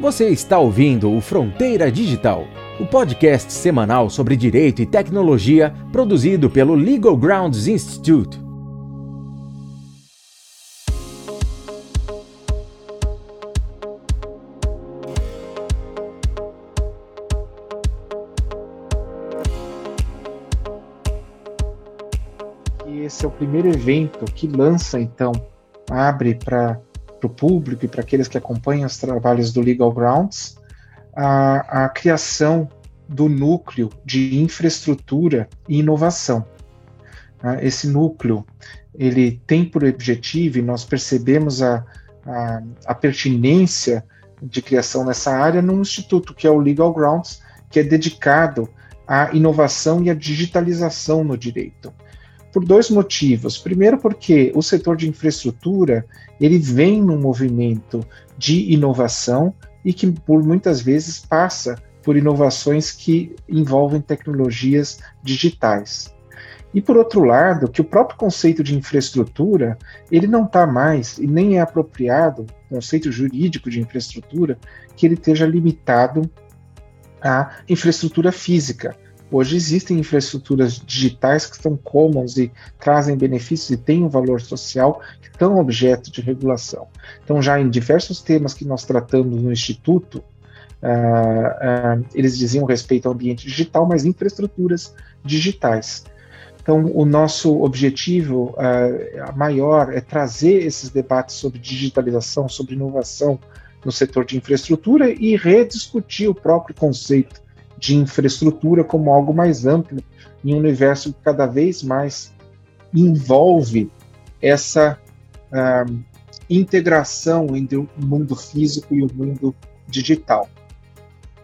Você está ouvindo o Fronteira Digital, o podcast semanal sobre direito e tecnologia produzido pelo Legal Grounds Institute. Esse é o primeiro evento que lança, então, abre para para o público e para aqueles que acompanham os trabalhos do Legal Grounds, a, a criação do núcleo de infraestrutura e inovação. Ah, esse núcleo ele tem por objetivo, e nós percebemos a, a, a, pertinência de criação nessa área num instituto que é o Legal Grounds, que é dedicado à inovação e à digitalização no direito por dois motivos. Primeiro, porque o setor de infraestrutura ele vem num movimento de inovação e que por muitas vezes passa por inovações que envolvem tecnologias digitais. E por outro lado, que o próprio conceito de infraestrutura, ele não está mais e nem é apropriado, conceito jurídico de infraestrutura, que ele esteja limitado à infraestrutura física. Hoje existem infraestruturas digitais que são commons e trazem benefícios e têm um valor social que estão objeto de regulação. Então, já em diversos temas que nós tratamos no Instituto, uh, uh, eles diziam respeito ao ambiente digital, mas infraestruturas digitais. Então, o nosso objetivo uh, maior é trazer esses debates sobre digitalização, sobre inovação no setor de infraestrutura e rediscutir o próprio conceito de infraestrutura como algo mais amplo em um universo que cada vez mais envolve essa uh, integração entre o mundo físico e o mundo digital.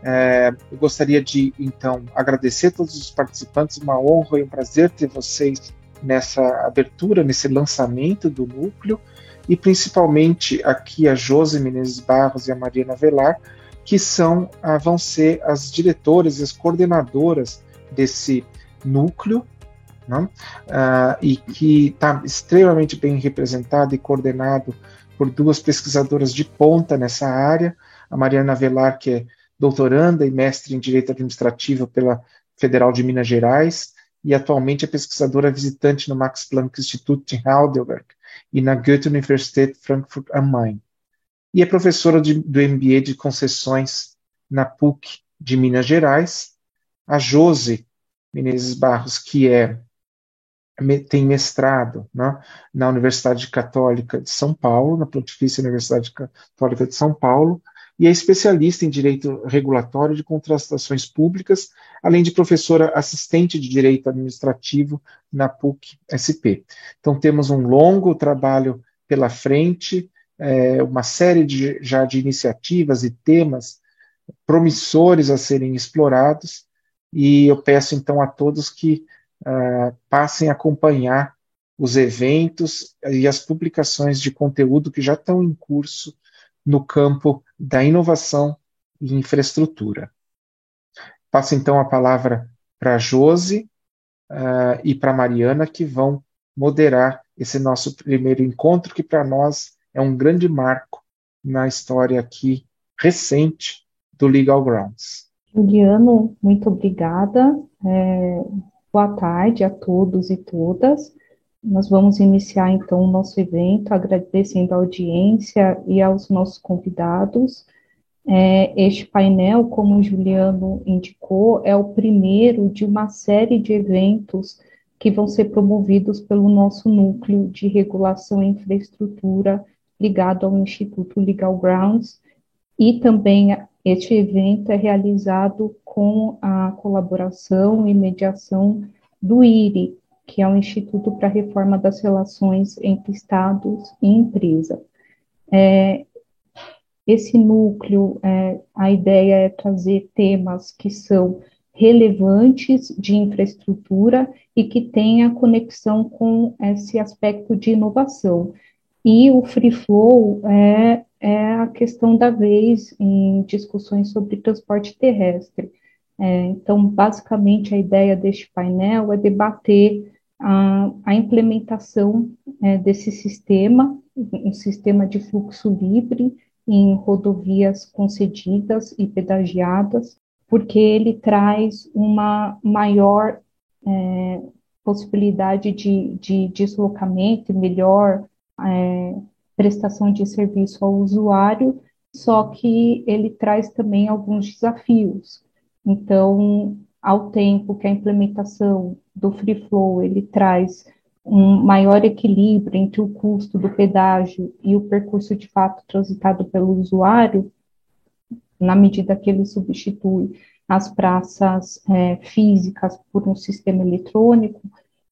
É, eu gostaria de, então, agradecer a todos os participantes, uma honra e um prazer ter vocês nessa abertura, nesse lançamento do núcleo, e principalmente aqui a Josi Menezes Barros e a Mariana Velar, que são ah, vão ser as diretoras e as coordenadoras desse núcleo, né? ah, e que está extremamente bem representado e coordenado por duas pesquisadoras de ponta nessa área, a Mariana Velar, que é doutoranda e mestre em Direito Administrativo pela Federal de Minas Gerais, e atualmente é pesquisadora visitante no Max Planck Institut em Heidelberg e na Goethe-Universität Frankfurt am Main e é professora de, do MBA de concessões na PUC de Minas Gerais. A Jose Menezes Barros, que é tem mestrado né, na Universidade Católica de São Paulo, na Pontifícia Universidade Católica de São Paulo, e é especialista em direito regulatório de contratações públicas, além de professora assistente de direito administrativo na PUC-SP. Então, temos um longo trabalho pela frente, é, uma série de, já de iniciativas e temas promissores a serem explorados, e eu peço então a todos que uh, passem a acompanhar os eventos e as publicações de conteúdo que já estão em curso no campo da inovação e infraestrutura. Passo então a palavra para Josi uh, e para Mariana, que vão moderar esse nosso primeiro encontro, que para nós é um grande marco na história aqui recente do Legal Grounds. Juliano, muito obrigada. É, boa tarde a todos e todas. Nós vamos iniciar então o nosso evento, agradecendo a audiência e aos nossos convidados. É, este painel, como o Juliano indicou, é o primeiro de uma série de eventos que vão ser promovidos pelo nosso núcleo de regulação e infraestrutura ligado ao Instituto Legal Grounds, e também este evento é realizado com a colaboração e mediação do IRI, que é o Instituto para a Reforma das Relações entre Estados e Empresa. É, esse núcleo, é, a ideia é trazer temas que são relevantes de infraestrutura e que tenha conexão com esse aspecto de inovação. E o free flow é, é a questão da vez em discussões sobre transporte terrestre. É, então, basicamente, a ideia deste painel é debater a, a implementação é, desse sistema, um sistema de fluxo livre em rodovias concedidas e pedagiadas, porque ele traz uma maior é, possibilidade de, de deslocamento melhor é, prestação de serviço ao usuário, só que ele traz também alguns desafios. Então, ao tempo que a implementação do Free Flow ele traz um maior equilíbrio entre o custo do pedágio e o percurso de fato transitado pelo usuário, na medida que ele substitui as praças é, físicas por um sistema eletrônico,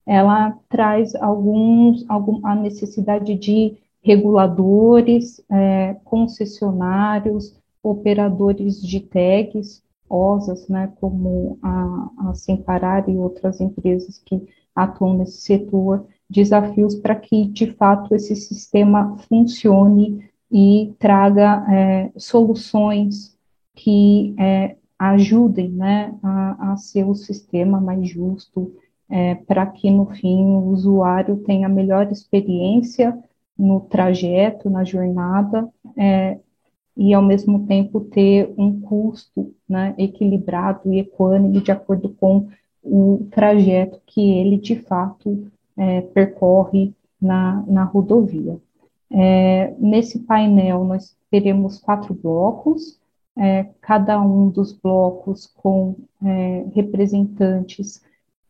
ela traz alguns, algum, a necessidade de reguladores, é, concessionários, operadores de tags, OSAs, né, como a, a Semparar e outras empresas que atuam nesse setor, desafios para que, de fato, esse sistema funcione e traga é, soluções que é, ajudem né, a, a, ser o sistema mais justo, é, para que, no fim, o usuário tenha a melhor experiência no trajeto, na jornada, é, e, ao mesmo tempo, ter um custo né, equilibrado e equânime de acordo com o trajeto que ele, de fato, é, percorre na, na rodovia. É, nesse painel, nós teremos quatro blocos, é, cada um dos blocos com é, representantes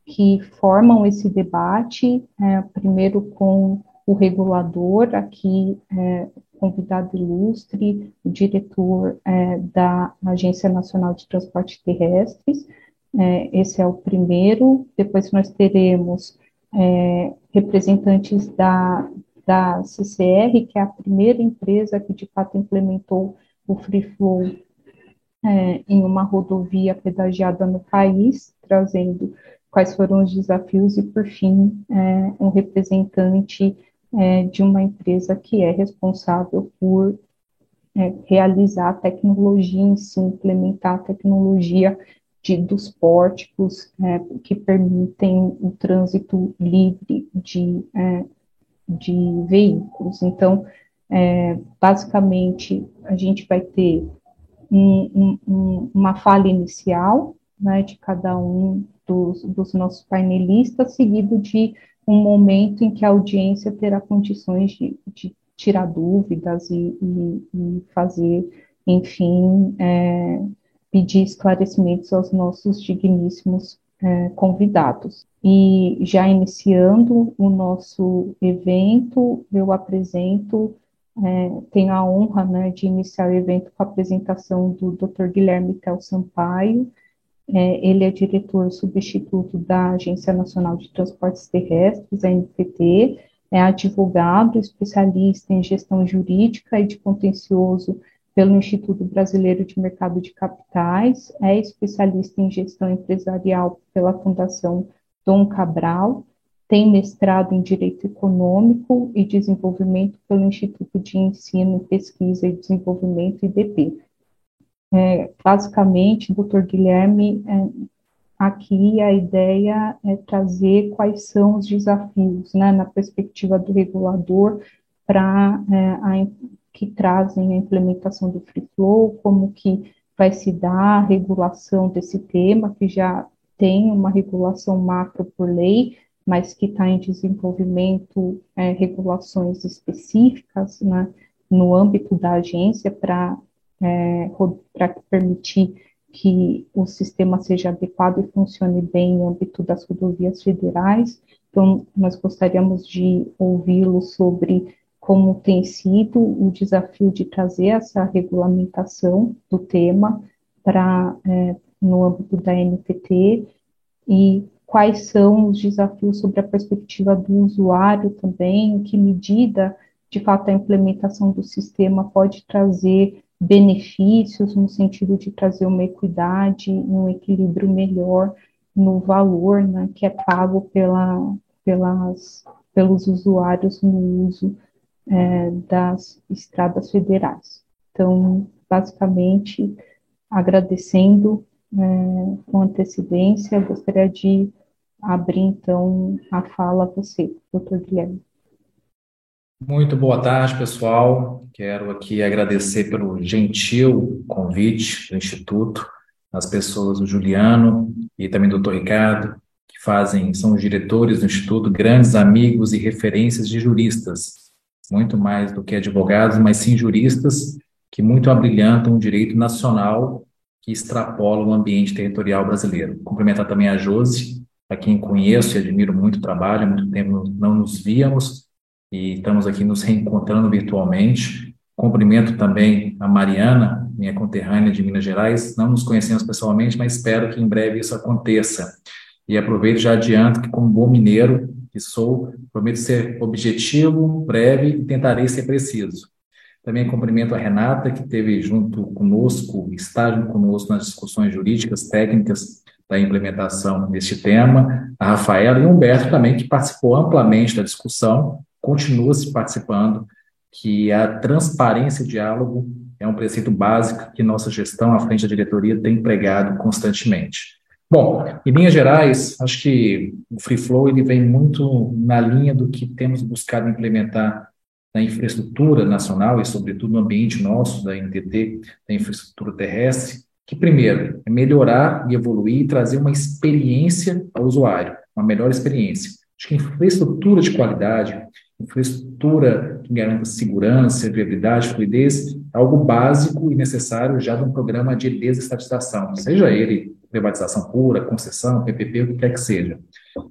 que formam esse debate, é, primeiro com o regulador, aqui é, convidado ilustre, o diretor é, da Agência Nacional de Transporte Terrestres, é, esse é o primeiro, depois nós teremos é, representantes da, da CCR, que é a primeira empresa que de fato implementou o Free Flow é, em uma rodovia pedagiada no país, trazendo quais foram os desafios e, por fim, é, um representante é, de uma empresa que é responsável por é, realizar a tecnologia em si, implementar a tecnologia de, dos pórticos é, que permitem o trânsito livre de, é, de veículos. Então, é, basicamente, a gente vai ter um, um, uma fala inicial né, de cada um dos, dos nossos painelistas, seguido de um momento em que a audiência terá condições de, de tirar dúvidas e, e, e, fazer, enfim, é, pedir esclarecimentos aos nossos digníssimos é, convidados. E já iniciando o nosso evento, eu apresento, é, tenho a honra né, de iniciar o evento com a apresentação do Dr. Guilherme Tel Sampaio, é, ele é diretor substituto da Agência Nacional de Transportes Terrestres, a ANTT, é advogado, especialista em gestão jurídica e de contencioso pelo Instituto Brasileiro de Mercado de Capitais, é especialista em gestão empresarial pela Fundação Dom Cabral, tem mestrado em Direito Econômico e Desenvolvimento pelo Instituto de Ensino, Pesquisa e Desenvolvimento, IDP. É, basicamente, doutor Guilherme, é, aqui a ideia é trazer quais são os desafios, né, na perspectiva do regulador, para é, que trazem a implementação do Free Flow, como que vai se dar a regulação desse tema, que já tem uma regulação macro por lei, mas que está em desenvolvimento é, regulações específicas né, no âmbito da agência para é, para permitir que o sistema seja adequado e funcione bem no âmbito das rodovias federais. Então, nós gostaríamos de ouvi-lo sobre como tem sido o desafio de trazer essa regulamentação do tema para é, no âmbito da NTT e quais são os desafios sobre a perspectiva do usuário também, em que medida, de fato, a implementação do sistema pode trazer benefícios no sentido de trazer uma equidade, um equilíbrio melhor no valor né, que é pago pela, pelas, pelos usuários no uso é, das estradas federais. Então, basicamente, agradecendo é, com antecedência, gostaria de abrir então a fala a você, doutor Guilherme. Muito boa tarde, pessoal. Quero aqui agradecer pelo gentil convite do Instituto, as pessoas do Juliano e também do Dr. Ricardo, que fazem, são os diretores do Instituto, grandes amigos e referências de juristas, muito mais do que advogados, mas sim juristas que muito abrilhantam o direito nacional que extrapola o ambiente territorial brasileiro. Cumprimentar também a Josi, a quem conheço e admiro muito o trabalho, há muito tempo não nos víamos e estamos aqui nos reencontrando virtualmente. Cumprimento também a Mariana, minha conterrânea de Minas Gerais. Não nos conhecemos pessoalmente, mas espero que em breve isso aconteça. E aproveito já adianto que, como bom mineiro que sou, prometo ser objetivo, breve e tentarei ser preciso. Também cumprimento a Renata, que esteve junto conosco, está junto conosco nas discussões jurídicas, técnicas da implementação deste tema, a Rafaela e o Humberto também, que participou amplamente da discussão, continua se participando, que a transparência e diálogo é um preceito básico que nossa gestão à frente da diretoria tem empregado constantemente. Bom, em linhas gerais, acho que o Free Flow ele vem muito na linha do que temos buscado implementar na infraestrutura nacional e, sobretudo, no ambiente nosso, da NTT, da infraestrutura terrestre, que, primeiro, é melhorar e evoluir e trazer uma experiência ao usuário, uma melhor experiência. Acho que infraestrutura de qualidade, infraestrutura que garanta segurança, viabilidade, fluidez, é algo básico e necessário já de um programa de desestatização, seja ele privatização pura, concessão, PPP, o que quer que seja.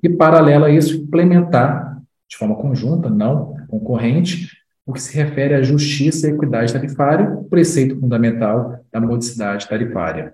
E, paralelo a isso, implementar de forma conjunta, não concorrente, o que se refere à justiça e equidade tarifária, preceito fundamental da modicidade tarifária.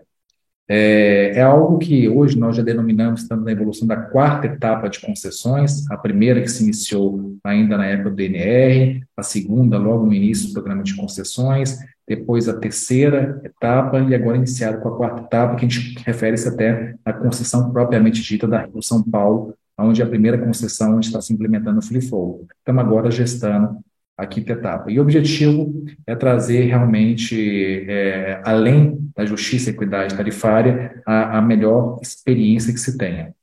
É, é, algo que hoje nós já denominamos, estamos na evolução da quarta etapa de concessões, a primeira que se iniciou ainda na época do DNR, a segunda logo no início do programa de concessões, depois a terceira etapa e agora iniciado com a quarta etapa, que a gente refere-se até à concessão propriamente dita da Rio São Paulo, onde a primeira concessão está se implementando o Free Flow. Estamos agora gestando a quinta etapa. E o objetivo é trazer realmente, é, além da justiça e equidade tarifária, a, a melhor experiência que se tenha.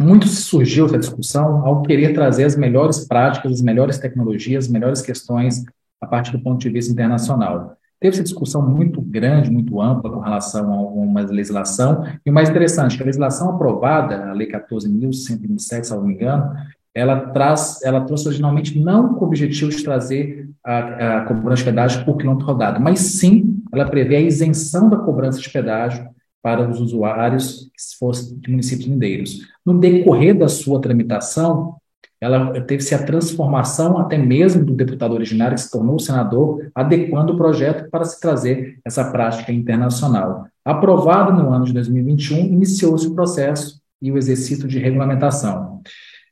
Muito surgiu essa discussão ao querer trazer as melhores práticas, as melhores tecnologias, as melhores questões a partir do ponto de vista internacional. Teve essa discussão muito grande, muito ampla com relação a uma legislação, e o mais interessante, que a legislação aprovada, a Lei 14.127, se não me engano, ela traz, ela trouxe originalmente não com o objetivo de trazer a, a cobrança de pedágio por quilômetro rodado, mas sim ela prevê a isenção da cobrança de pedágio para os usuários que fossem de municípios mindeiros. No decorrer da sua tramitação, ela teve-se a transformação até mesmo do deputado originário que se tornou senador, adequando o projeto para se trazer essa prática internacional. Aprovado no ano de 2021, iniciou-se o processo e o exercício de regulamentação.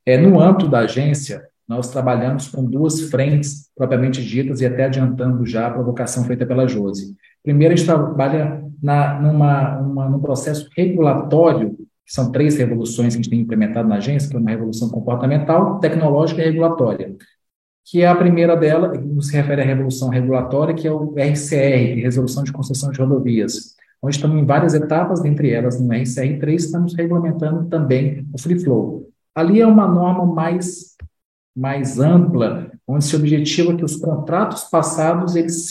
É, no âmbito da agência, nós trabalhamos com duas frentes propriamente ditas e até adiantando já a provocação feita pela Josi. Primeiro, a gente trabalha na, numa, uma, num processo regulatório, que são três revoluções que a gente tem implementado na agência, que é uma revolução comportamental, tecnológica e regulatória. Que é a primeira dela, que se refere à revolução regulatória, que é o RCR, é Resolução de Concessão de Rodovias, onde estamos em várias etapas, dentre elas no RCR 3, estamos regulamentando também o Free Flow. Ali é uma norma mais, mais ampla, onde se objetiva que os contratos passados eles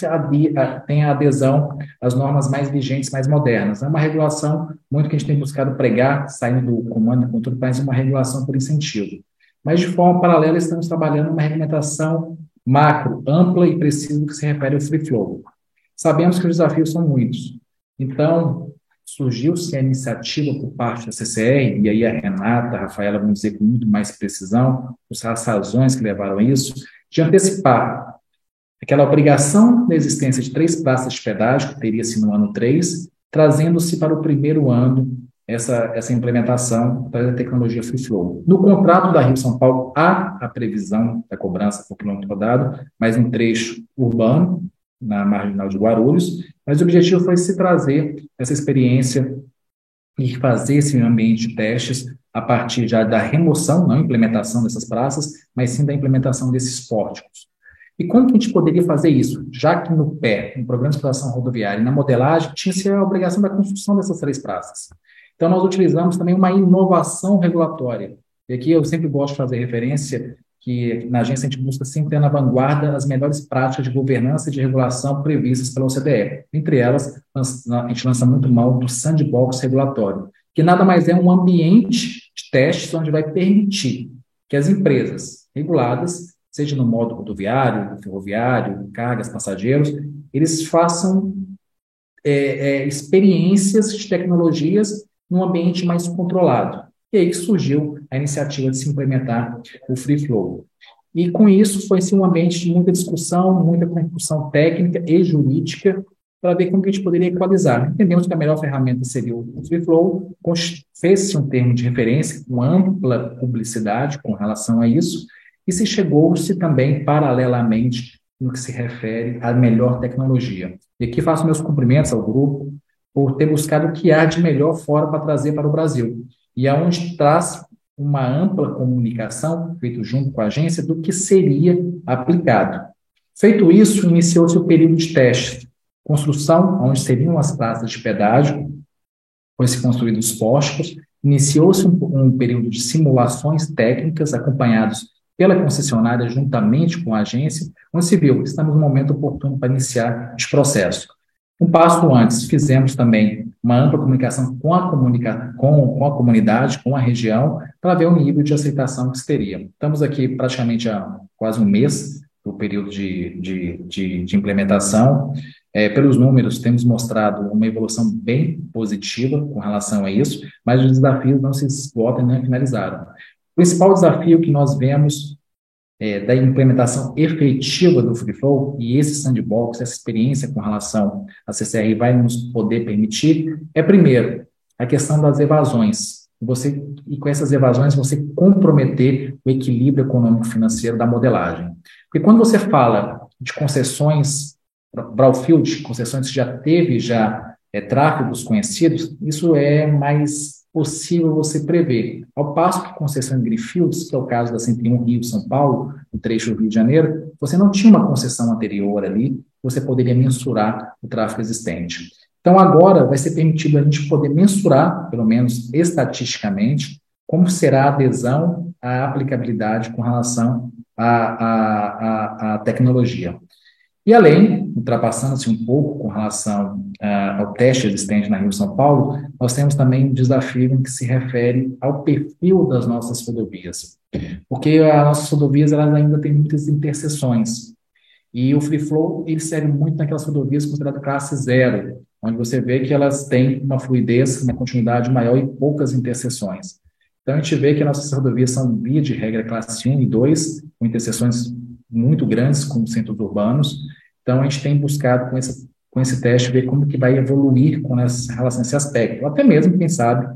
tenham adesão às normas mais vigentes, mais modernas. É uma regulação muito que a gente tem buscado pregar, saindo do comando e controle, mas uma regulação por incentivo. Mas, de forma paralela, estamos trabalhando uma regulamentação macro, ampla e precisa que se refere ao free flow. Sabemos que os desafios são muitos. Então, surgiu-se a iniciativa por parte da CCR, e aí a Renata, a Rafaela vão dizer com muito mais precisão as razões que levaram a isso, de antecipar aquela obrigação da existência de três praças de pedágio, que teria-se no ano 3, trazendo-se para o primeiro ano essa, essa implementação da tecnologia Free Flow. No contrato da Rio São Paulo, há a previsão da cobrança por quilômetro rodado, mas um trecho urbano, na marginal de Guarulhos, mas o objetivo foi se trazer essa experiência e fazer esse ambiente de testes a partir já da remoção, não implementação dessas praças, mas sim da implementação desses pórticos. E como que a gente poderia fazer isso? Já que no pé, no programa de exploração rodoviária e na modelagem, tinha-se a obrigação da construção dessas três praças. Então, nós utilizamos também uma inovação regulatória. E aqui eu sempre gosto de fazer referência que na agência a gente busca sempre ter na vanguarda as melhores práticas de governança e de regulação previstas pela OCDE. Entre elas, a gente lança muito mal do sandbox regulatório, que nada mais é um ambiente de testes onde vai permitir que as empresas reguladas, seja no modo rodoviário, ferroviário, cargas, passageiros, eles façam é, é, experiências de tecnologias num ambiente mais controlado. E aí surgiu a iniciativa de se implementar o Free Flow. E com isso foi sim, um ambiente de muita discussão, muita construção técnica e jurídica para ver como que a gente poderia equalizar. Entendemos que a melhor ferramenta seria o Free Flow, fez-se um termo de referência com ampla publicidade com relação a isso, e se chegou-se também paralelamente no que se refere à melhor tecnologia. E aqui faço meus cumprimentos ao grupo por ter buscado o que há de melhor fora para trazer para o Brasil e aonde traz uma ampla comunicação, feito junto com a agência, do que seria aplicado. Feito isso, iniciou-se o período de teste, construção, onde seriam as praças de pedágio, foi-se construído os postos, iniciou-se um, um período de simulações técnicas acompanhados pela concessionária juntamente com a agência, onde se viu, estamos no momento oportuno para iniciar os processos. Um passo antes, fizemos também uma ampla comunicação com a, comunica com, com a comunidade, com a região, para ver o nível de aceitação que se teria. Estamos aqui praticamente há quase um mês do período de, de, de, de implementação. É, pelos números, temos mostrado uma evolução bem positiva com relação a isso, mas os desafios não se esgotam nem finalizaram. O principal desafio que nós vemos é, da implementação efetiva do Free Flow, e esse sandbox, essa experiência com relação à CCR vai nos poder permitir, é primeiro a questão das evasões. Você, e com essas evasões, você comprometer o equilíbrio econômico-financeiro da modelagem. Porque quando você fala de concessões, brownfield, concessões que já teve já é, tráfegos conhecidos, isso é mais possível você prever. Ao passo que concessão em Greenfields, que é o caso da 101 Rio-São Paulo, no trecho do Rio de Janeiro, você não tinha uma concessão anterior ali, você poderia mensurar o tráfego existente. Então, agora vai ser permitido a gente poder mensurar, pelo menos estatisticamente, como será a adesão à aplicabilidade com relação à, à, à, à tecnologia. E além, ultrapassando-se um pouco com relação uh, ao teste existente na Rio São Paulo, nós temos também um desafio que se refere ao perfil das nossas rodovias. Porque as nossas rodovias elas ainda têm muitas interseções. E o Free Flow ele serve muito naquelas rodovias consideradas classe zero, onde você vê que elas têm uma fluidez, uma continuidade maior e poucas interseções. Então a gente vê que as nossas rodovias são, via de regra, classe 1 e 2, com interseções muito grandes com centros urbanos. Então, a gente tem buscado com esse, com esse teste ver como que vai evoluir com essa relação a esse aspecto. Até mesmo, quem sabe,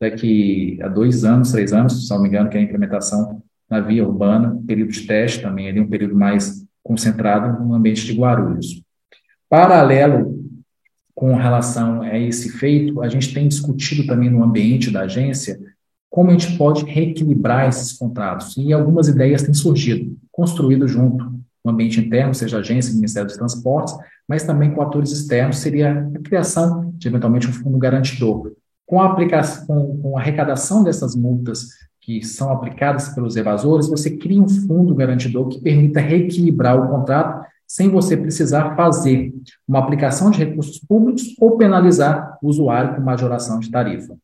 daqui a dois anos, três anos, se não me engano, que é a implementação na via urbana, período de teste também, ali um período mais concentrado no ambiente de Guarulhos. Paralelo com relação a esse feito, a gente tem discutido também no ambiente da agência como a gente pode reequilibrar esses contratos. E algumas ideias têm surgido, construído junto no ambiente interno, seja agência, Ministério dos Transportes, mas também com atores externos, seria a criação de, eventualmente, um fundo garantidor. Com a, aplicação, com a arrecadação dessas multas que são aplicadas pelos evasores, você cria um fundo garantidor que permita reequilibrar o contrato sem você precisar fazer uma aplicação de recursos públicos ou penalizar o usuário com majoração de tarifa.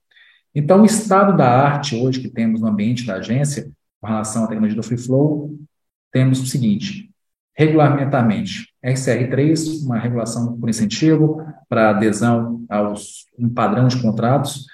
Então, o estado da arte hoje que temos no ambiente da agência, com relação à tecnologia do Free Flow, temos o seguinte: regulamentamente, RCR3, uma regulação por incentivo para adesão aos um padrão de contratos,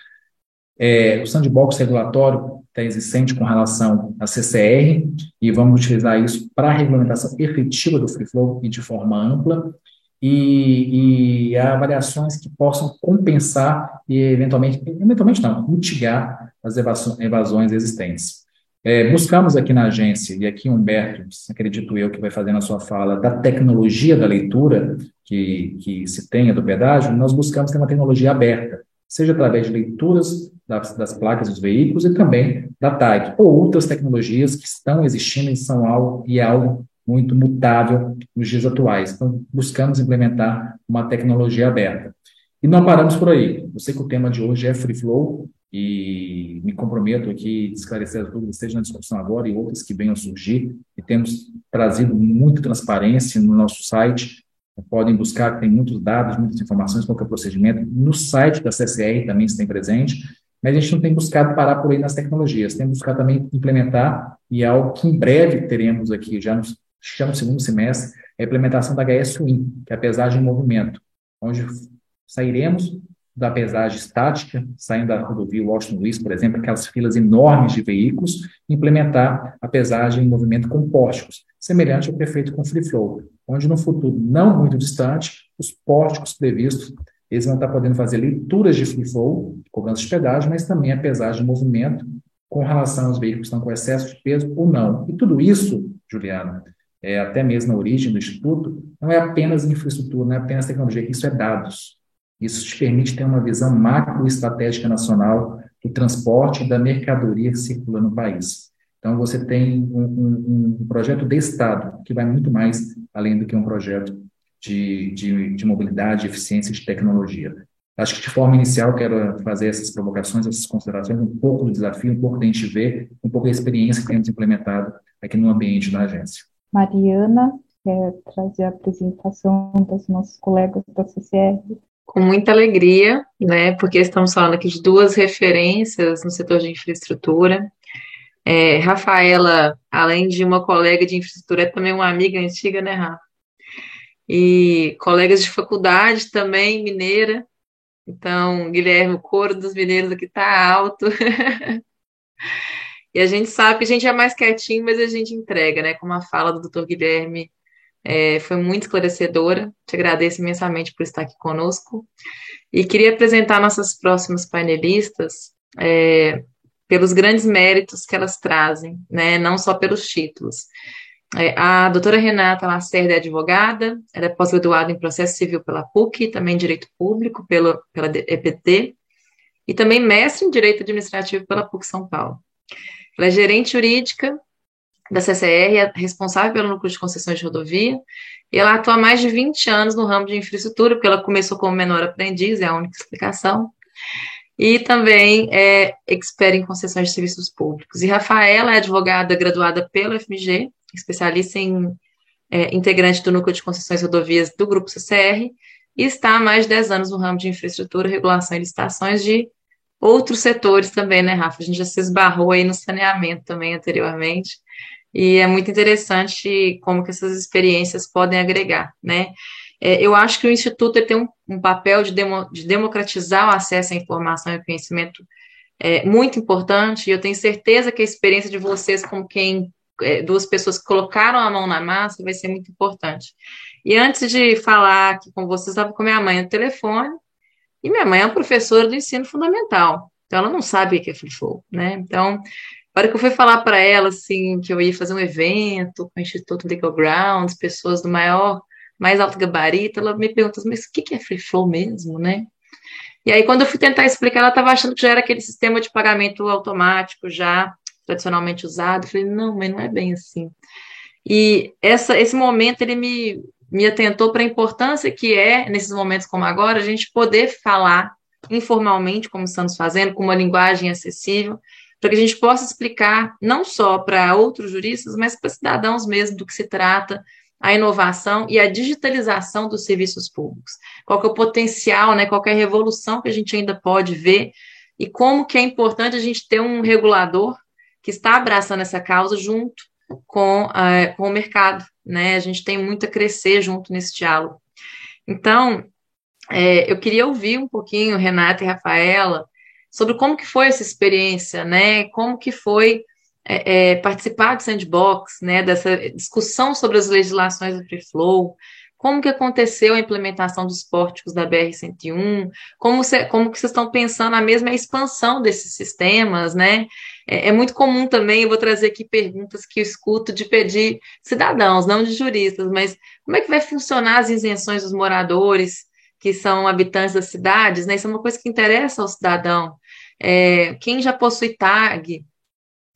é, o sandbox regulatório está existente com relação à CCR, e vamos utilizar isso para a regulamentação efetiva do Free Flow e de forma ampla e, e avaliações que possam compensar e eventualmente, eventualmente não, mitigar as evasões existentes. É, buscamos aqui na agência, e aqui Humberto, acredito eu que vai fazer na sua fala, da tecnologia da leitura que, que se tenha do pedágio, nós buscamos ter uma tecnologia aberta, seja através de leituras das, das placas dos veículos e também da TAG, ou outras tecnologias que estão existindo e são algo, e é algo muito mutável nos dias atuais. Então, buscamos implementar uma tecnologia aberta. E não paramos por aí. Eu sei que o tema de hoje é Free Flow, e me comprometo aqui a esclarecer as dúvidas, seja na discussão agora e outras que venham a surgir, e temos trazido muita transparência no nosso site, podem buscar, tem muitos dados, muitas informações, qual o procedimento, no site da CCR também está presente, mas a gente não tem buscado parar por aí nas tecnologias, tem buscado também implementar, e é algo que em breve teremos aqui, já no, no segundo semestre, a implementação da HS Win, que é a pesagem em movimento, onde sairemos da pesagem estática, saindo da rodovia Washington Luiz, por exemplo, aquelas filas enormes de veículos, implementar a pesagem em movimento com pórticos, semelhante ao que é feito com Free Flow, onde no futuro não muito distante, os pórticos previstos, eles vão estar podendo fazer leituras de Free Flow, cobrança de pedágio, mas também a pesagem em movimento com relação aos veículos que estão com excesso de peso ou não. E tudo isso, Juliana, é, até mesmo na origem do Instituto, não é apenas infraestrutura, não é apenas tecnologia, isso é dados. Isso te permite ter uma visão macroestratégica nacional do transporte e da mercadoria que circula no país. Então, você tem um, um, um, projeto de Estado que vai muito mais além do que um projeto de, de, de mobilidade, eficiência e de tecnologia. Acho que de forma inicial quero fazer essas provocações, essas considerações, um pouco do desafio, um pouco da gente ver, um pouco da experiência que temos implementado aqui no ambiente da agência. Mariana, quer trazer a apresentação dos nossos colegas da CCR com muita alegria, né, porque estamos falando aqui de duas referências no setor de infraestrutura. É, Rafaela, além de uma colega de infraestrutura, é também uma amiga antiga, né, Rafa? E colegas de faculdade também, mineira. Então, Guilherme, o coro dos mineiros aqui tá alto. e a gente sabe que a gente é mais quietinho, mas a gente entrega, né? Como a fala do doutor Guilherme é, foi muito esclarecedora. Te agradeço imensamente por estar aqui conosco. E queria apresentar nossas próximas painelistas é, pelos grandes méritos que elas trazem, né, não só pelos títulos. É, a doutora Renata Lacerda é advogada, ela é pós-graduada em processo civil pela PUC, também em direito público pelo, pela EPT, e também mestre em direito administrativo pela PUC São Paulo. Ela é gerente jurídica da CCR, é responsável pelo núcleo de concessões de rodovia, e ela atua há mais de 20 anos no ramo de infraestrutura, porque ela começou como menor aprendiz, é a única explicação, e também é expert em concessões de serviços públicos. E Rafaela é advogada graduada pela FMG, especialista em é, integrante do núcleo de concessões rodovias do Grupo CCR, e está há mais de 10 anos no ramo de infraestrutura, regulação e licitações de outros setores também, né, Rafa? A gente já se esbarrou aí no saneamento também anteriormente, e é muito interessante como que essas experiências podem agregar, né? É, eu acho que o Instituto tem um, um papel de, demo, de, democratizar o acesso à informação e conhecimento é, muito importante, e eu tenho certeza que a experiência de vocês, como quem, é, duas pessoas que colocaram a mão na massa, vai ser muito importante. E antes de falar aqui com vocês, estava com minha mãe no telefone, e minha mãe é uma professora do ensino fundamental, então ela não sabe o que é free flow, né? Então, a hora que eu fui falar para ela, assim, que eu ia fazer um evento com o Instituto Legal Grounds, pessoas do maior, mais alto gabarito, ela me perguntou, mas o que é free flow mesmo, né? E aí, quando eu fui tentar explicar, ela estava achando que já era aquele sistema de pagamento automático, já tradicionalmente usado. Eu falei, não, mas não é bem assim. E essa, esse momento, ele me, me atentou para a importância que é, nesses momentos como agora, a gente poder falar informalmente, como estamos fazendo, com uma linguagem acessível, para que a gente possa explicar não só para outros juristas, mas para cidadãos mesmo do que se trata a inovação e a digitalização dos serviços públicos. Qual é o potencial, né, qual é a revolução que a gente ainda pode ver e como que é importante a gente ter um regulador que está abraçando essa causa junto com, uh, com o mercado, né? A gente tem muito a crescer junto nesse diálogo. Então, é, eu queria ouvir um pouquinho, Renata e Rafaela, sobre como que foi essa experiência, né? Como que foi é, é, participar do sandbox, né? Dessa discussão sobre as legislações do Free Flow, como que aconteceu a implementação dos pórticos da BR-101, como, como que vocês estão pensando a mesma expansão desses sistemas, né? É, é, muito comum também, eu vou trazer aqui perguntas que eu escuto de pedir cidadãos, não de juristas, mas como é que vai funcionar as isenções dos moradores que são habitantes das cidades, né? Isso é uma coisa que interessa ao cidadão. É, quem já possui tag,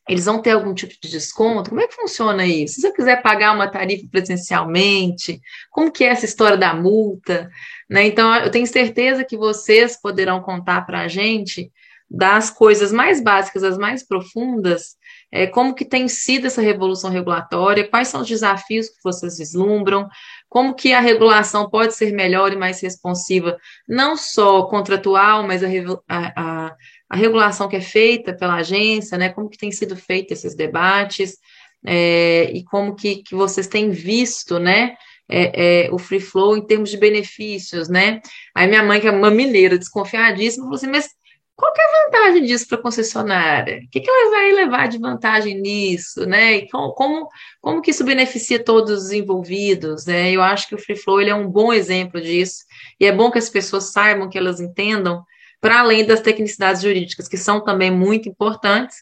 eles vão ter algum tipo de desconto? Como é que funciona isso? Se eu quiser pagar uma tarifa presencialmente, como que é essa história da multa? Né? Então, eu tenho certeza que vocês poderão contar para a gente das coisas mais básicas às mais profundas, é, como que tem sido essa revolução regulatória, quais são os desafios que vocês vislumbram, como que a regulação pode ser melhor e mais responsiva, não só contratual, mas a, a, a regulação que é feita pela agência, né, como que tem sido feito esses debates, é, e como que, que vocês têm visto, né, é, é, o free flow em termos de benefícios, né? Aí minha mãe, que é uma mineira desconfiadíssima, falou assim, mas qual é a vantagem disso para a concessionária? O que, que ela vai levar de vantagem nisso, né? E como, como, como que isso beneficia todos os envolvidos, né? Eu acho que o Free Flow ele é um bom exemplo disso, e é bom que as pessoas saibam, que elas entendam, para além das tecnicidades jurídicas, que são também muito importantes,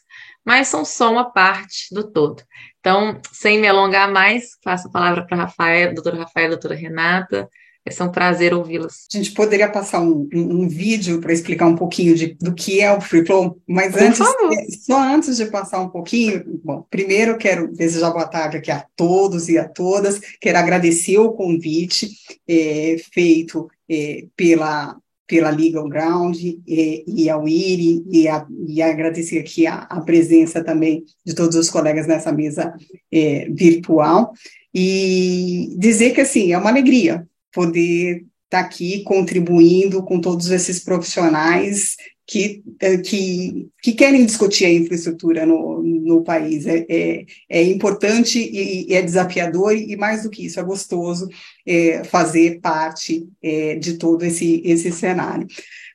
mas são só uma parte do todo. Então, sem me alongar mais, passo a palavra para a Rafael, doutora Rafael, doutora Renata, é um prazer ouvi-las. A gente poderia passar um, um, um vídeo para explicar um pouquinho de, do que é o Free Flow, mas Por antes, favor. É, só antes de passar um pouquinho, bom, primeiro quero desejar boa tarde aqui a todos e a todas, quero agradecer o convite é, feito é, pela pela Legal Ground e, e ao IRI, e, a, e agradecer aqui a, a, presença também de todos os colegas nessa mesa é, virtual, e dizer que, assim, é uma alegria poder estar tá aqui contribuindo com todos esses profissionais que, eh, que, que querem discutir a infraestrutura no, no país. É, é, é importante e, é desafiador, e mais do que isso, é gostoso é, fazer parte é, de todo esse, esse cenário.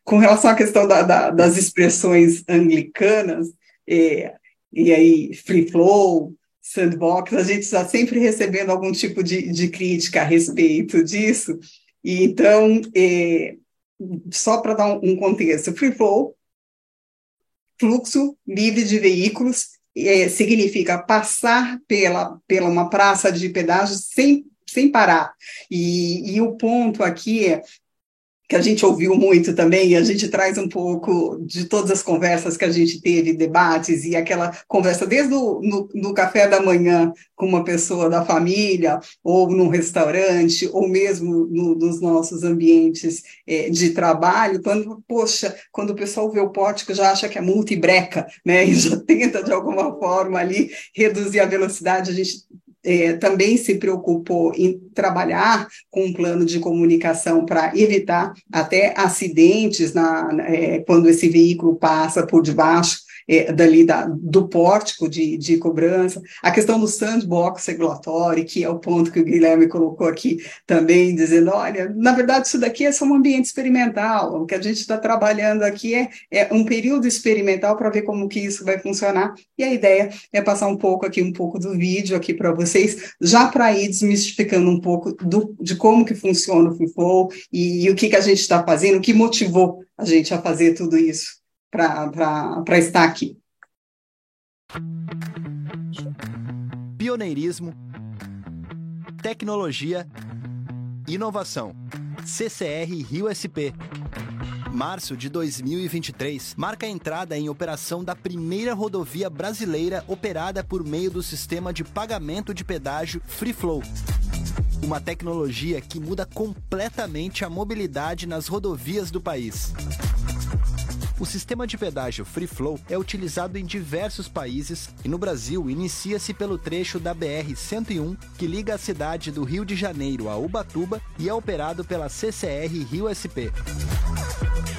Com relação à questão da, da, das expressões anglicanas, é, e aí, free flow, sandbox, a gente está sempre recebendo algum tipo de, de crítica a respeito disso. E então, é, só para dar um, contexto, free flow, fluxo livre de veículos, é, significa passar pela, pela uma praça de pedágio sem, sem parar. E, e o ponto aqui é que a gente ouviu muito também, e a gente traz um pouco de todas as conversas que a gente teve, debates, e aquela conversa desde o no, no café da manhã com uma pessoa da família, ou num restaurante, ou mesmo no, nos nossos ambientes é, de trabalho, quando, poxa, quando o pessoal vê o pórtico já acha que é multa e breca, né, e já tenta de alguma forma ali reduzir a velocidade, a gente é, também se preocupou em trabalhar com um plano de comunicação para evitar até acidentes na, é, quando esse veículo passa por debaixo é, dali da, do pórtico de, de cobrança, a questão do sandbox regulatório, que é o ponto que o Guilherme colocou aqui também, dizendo, olha, na verdade isso daqui é só um ambiente experimental, o que a gente está trabalhando aqui é, é um período experimental para ver como que isso vai funcionar, e a ideia é passar um pouco aqui, um pouco do vídeo aqui para vocês, já para ir desmistificando um pouco do, de como que funciona o FIFO e, e o que, que a gente está fazendo, o que motivou a gente a fazer tudo isso para estar aqui. Pioneirismo, tecnologia, inovação. CCR Rio SP. Março de 2023 marca a entrada em operação da primeira rodovia brasileira operada por meio do sistema de pagamento de pedágio Free Flow. Uma tecnologia que muda completamente a mobilidade nas rodovias do país. O sistema de pedágio Free Flow é utilizado em diversos países e no Brasil inicia-se pelo trecho da BR-101 que liga a cidade do Rio de Janeiro a Ubatuba e é operado pela CCR Rio SP.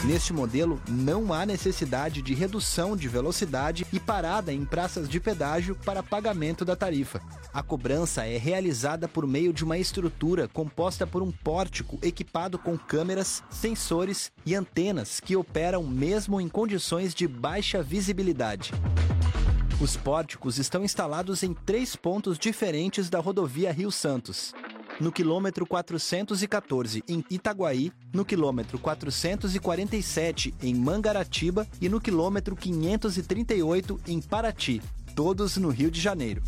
Neste modelo, não há necessidade de redução de velocidade e parada em praças de pedágio para pagamento da tarifa. A cobrança é realizada por meio de uma estrutura composta por um pórtico equipado com câmeras, sensores e antenas que operam mesmo em condições de baixa visibilidade. Os pórticos estão instalados em três pontos diferentes da rodovia Rio Santos no quilômetro 414 em Itaguaí, no quilômetro 447 em Mangaratiba e no quilômetro 538 em Paraty, todos no Rio de Janeiro.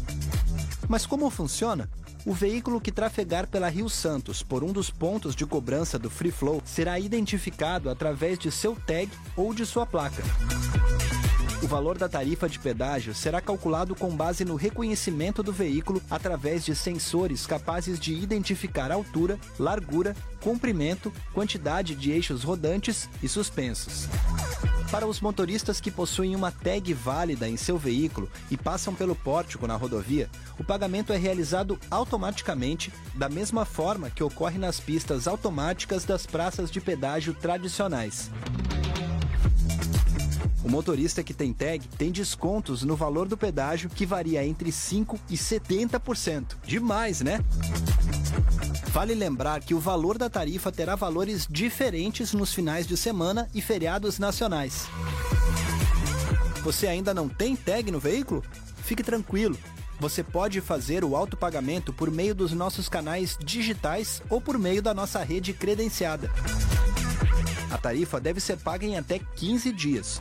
Mas como funciona? O veículo que trafegar pela Rio Santos por um dos pontos de cobrança do Free Flow será identificado através de seu tag ou de sua placa. Valor da tarifa de pedágio será calculado com base no reconhecimento do veículo através de sensores capazes de identificar altura, largura, comprimento, quantidade de eixos rodantes e suspensos. Para os motoristas que possuem uma tag válida em seu veículo e passam pelo pórtico na rodovia, o pagamento é realizado automaticamente, da mesma forma que ocorre nas pistas automáticas das praças de pedágio tradicionais. O motorista que tem tag tem descontos no valor do pedágio que varia entre 5% e 70%. Demais, né? Vale lembrar que o valor da tarifa terá valores diferentes nos finais de semana e feriados nacionais. Você ainda não tem tag no veículo? Fique tranquilo. Você pode fazer o autopagamento por meio dos nossos canais digitais ou por meio da nossa rede credenciada. A tarifa deve ser paga em até 15 dias.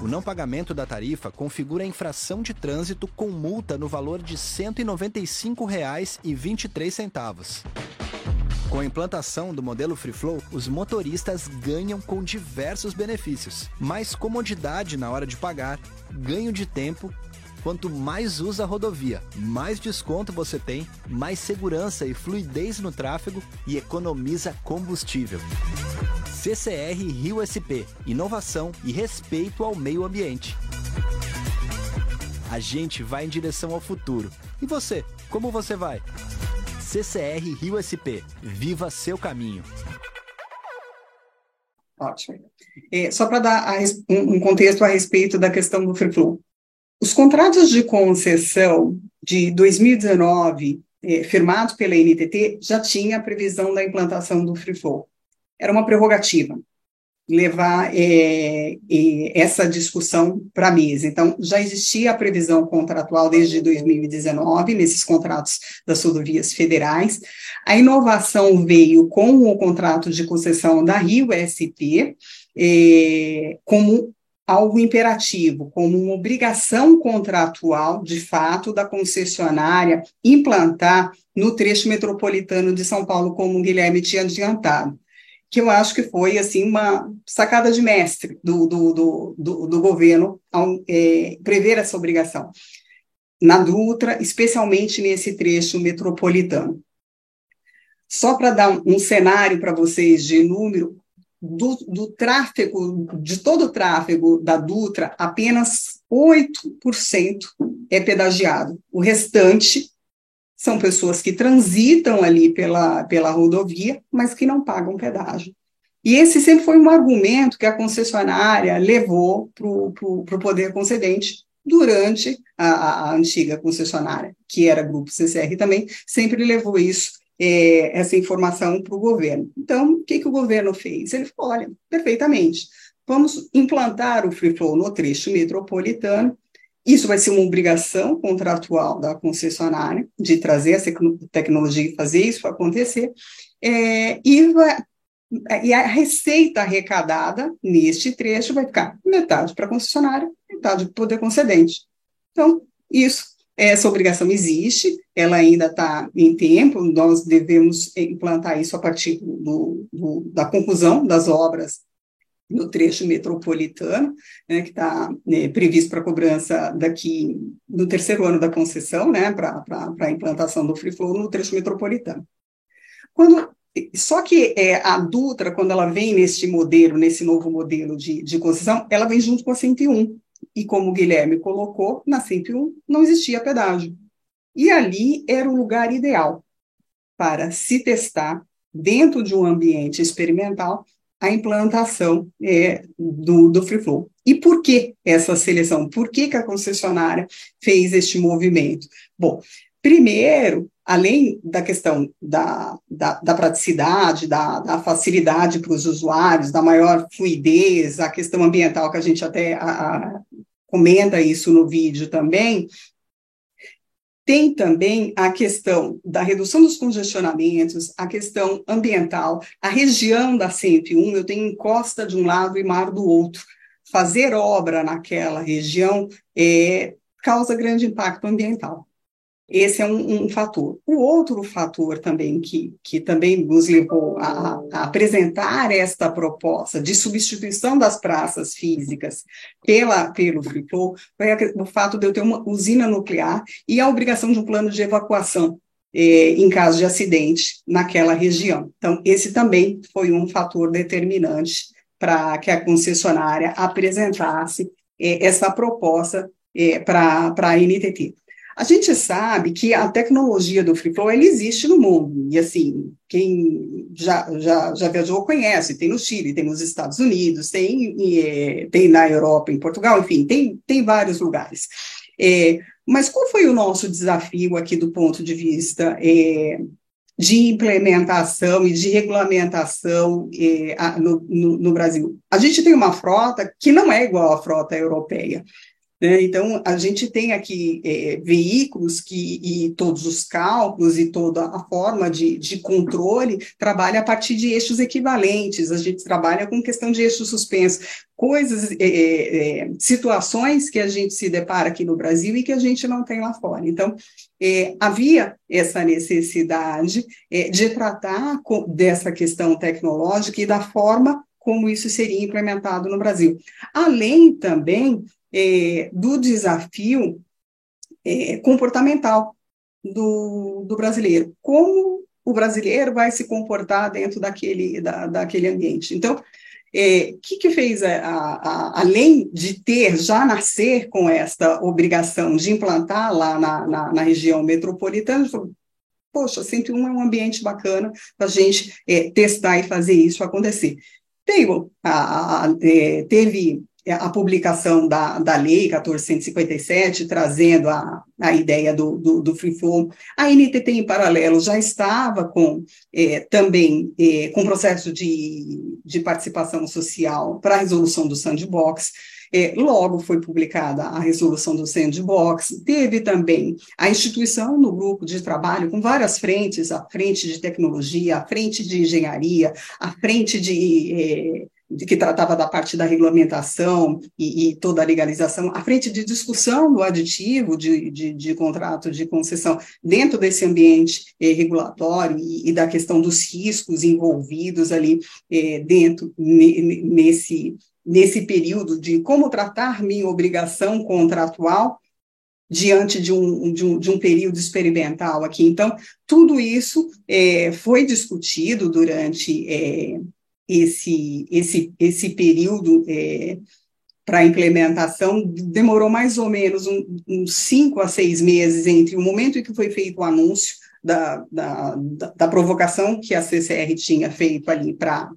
O não pagamento da tarifa configura infração de trânsito com multa no valor de R$ 195,23. Com a implantação do modelo Free Flow, os motoristas ganham com diversos benefícios: mais comodidade na hora de pagar, ganho de tempo. Quanto mais usa a rodovia, mais desconto você tem, mais segurança e fluidez no tráfego e economiza combustível. CCR Rio SP, inovação e respeito ao meio ambiente. A gente vai em direção ao futuro. E você, como você vai? CCR Rio SP. Viva seu caminho. Ótimo. É, só para dar a, um, contexto a respeito da questão do Free Flow. Os contratos de concessão de 2019, é, firmados pela NTT, já tinha a previsão da implantação do Free Flow. Era uma prerrogativa levar é, é, essa discussão para a mesa. Então, já existia a previsão contratual desde 2019, nesses contratos das rodovias federais. A inovação veio com o contrato de concessão da Rio SP, é, como algo imperativo, como uma obrigação contratual, de fato, da concessionária implantar no trecho metropolitano de São Paulo, como o Guilherme tinha adiantado que eu acho que foi assim uma sacada de mestre do, do, do, do, do governo ao é, prever essa obrigação na Dutra, especialmente nesse trecho metropolitano. Só para dar um, cenário para vocês de número, do, do, tráfego, de todo o tráfego da Dutra, apenas 8% é pedagiado. O restante são pessoas que transitam ali pela, pela rodovia, mas que não pagam pedágio. E esse sempre foi um argumento que a concessionária levou para o poder concedente durante a, a, antiga concessionária, que era Grupo CCR também, sempre levou isso, é, essa informação para o governo. Então, o que, que o governo fez? Ele falou: olha, perfeitamente, vamos implantar o Free Flow no trecho metropolitano, isso vai ser uma obrigação contratual da concessionária de trazer essa tecnologia e fazer isso acontecer, é, e, vai, e a receita arrecadada neste trecho vai ficar metade para a concessionária, metade para o poder concedente. Então, isso, essa obrigação existe, ela ainda está em tempo, nós devemos implantar isso a partir do, do, da conclusão das obras no trecho metropolitano, né, que está né, previsto para cobrança daqui no terceiro ano da concessão, né, para a implantação do Free Flow no trecho metropolitano. Quando, só que é, a Dutra, quando ela vem neste modelo, nesse novo modelo de, de concessão, ela vem junto com a 101. E como o Guilherme colocou, na 101 não existia pedágio. E ali era o lugar ideal para se testar dentro de um ambiente experimental a implantação é, do, do Free Flow. E por que essa seleção? Por que, que a concessionária fez este movimento? Bom, primeiro, além da questão da, da, da praticidade, da, da facilidade para os usuários, da maior fluidez, a questão ambiental, que a gente até a, a, comenta isso no vídeo também, tem também a questão da redução dos congestionamentos, a questão ambiental, a região da 101, eu tenho encosta de um lado e mar do outro. Fazer obra naquela região é, causa grande impacto ambiental. Esse é um, um, fator. O outro fator também que, que também nos levou a, a, apresentar esta proposta de substituição das praças físicas pela, pelo flow foi o fato de eu ter uma usina nuclear e a obrigação de um plano de evacuação eh, em caso de acidente naquela região. Então, esse também foi um fator determinante para que a concessionária apresentasse é, essa proposta é, para a NTT. A gente sabe que a tecnologia do free flow ela existe no mundo, e assim, quem já, já, já viajou conhece, tem no Chile, tem nos Estados Unidos, tem, é, tem na Europa, em Portugal, enfim, tem, tem vários lugares. É, mas qual foi o nosso desafio aqui do ponto de vista é, de implementação e de regulamentação é, no, no, no Brasil? A gente tem uma frota que não é igual à frota europeia. Né? Então, a gente tem aqui é, veículos que, e todos os cálculos e toda a forma de, de controle trabalha a partir de eixos equivalentes, a gente trabalha com questão de eixo suspenso, coisas, é, é, é, situações que a gente se depara aqui no Brasil e que a gente não tem lá fora. Então, é, havia essa necessidade é, de tratar com, dessa questão tecnológica e da forma como isso seria implementado no Brasil. Além também é, do desafio é, comportamental do, do brasileiro. Como o brasileiro vai se comportar dentro daquele, da, daquele ambiente. Então, o é, que, que fez, a, a, além de ter, já nascer com esta obrigação de implantar lá na, na, na região metropolitana, falou, poxa, 101 é um ambiente bacana para a gente é, testar e fazer isso acontecer. Tem, a, a, é, teve a publicação da, da lei 1457, trazendo a, a ideia do, do, do free flow. A NTT, em paralelo, já estava com é, também é, com processo de, de participação social para a resolução do sandbox. É, logo foi publicada a resolução do sandbox, teve também a instituição no grupo de trabalho com várias frentes, a frente de tecnologia, a frente de engenharia, a frente de é, que tratava da parte da regulamentação e, e, toda a legalização, à frente de discussão do aditivo de, de, de contrato de concessão dentro desse ambiente eh, regulatório e, e, da questão dos riscos envolvidos ali eh, dentro, nesse, nesse período de como tratar minha obrigação contratual diante de um, de um, de um período experimental aqui. Então, tudo isso eh, foi discutido durante esse, esse, esse período é, para implementação demorou mais ou menos um, uns cinco a seis meses entre o momento em que foi feito o anúncio da, da, da provocação que a CCR tinha feito ali para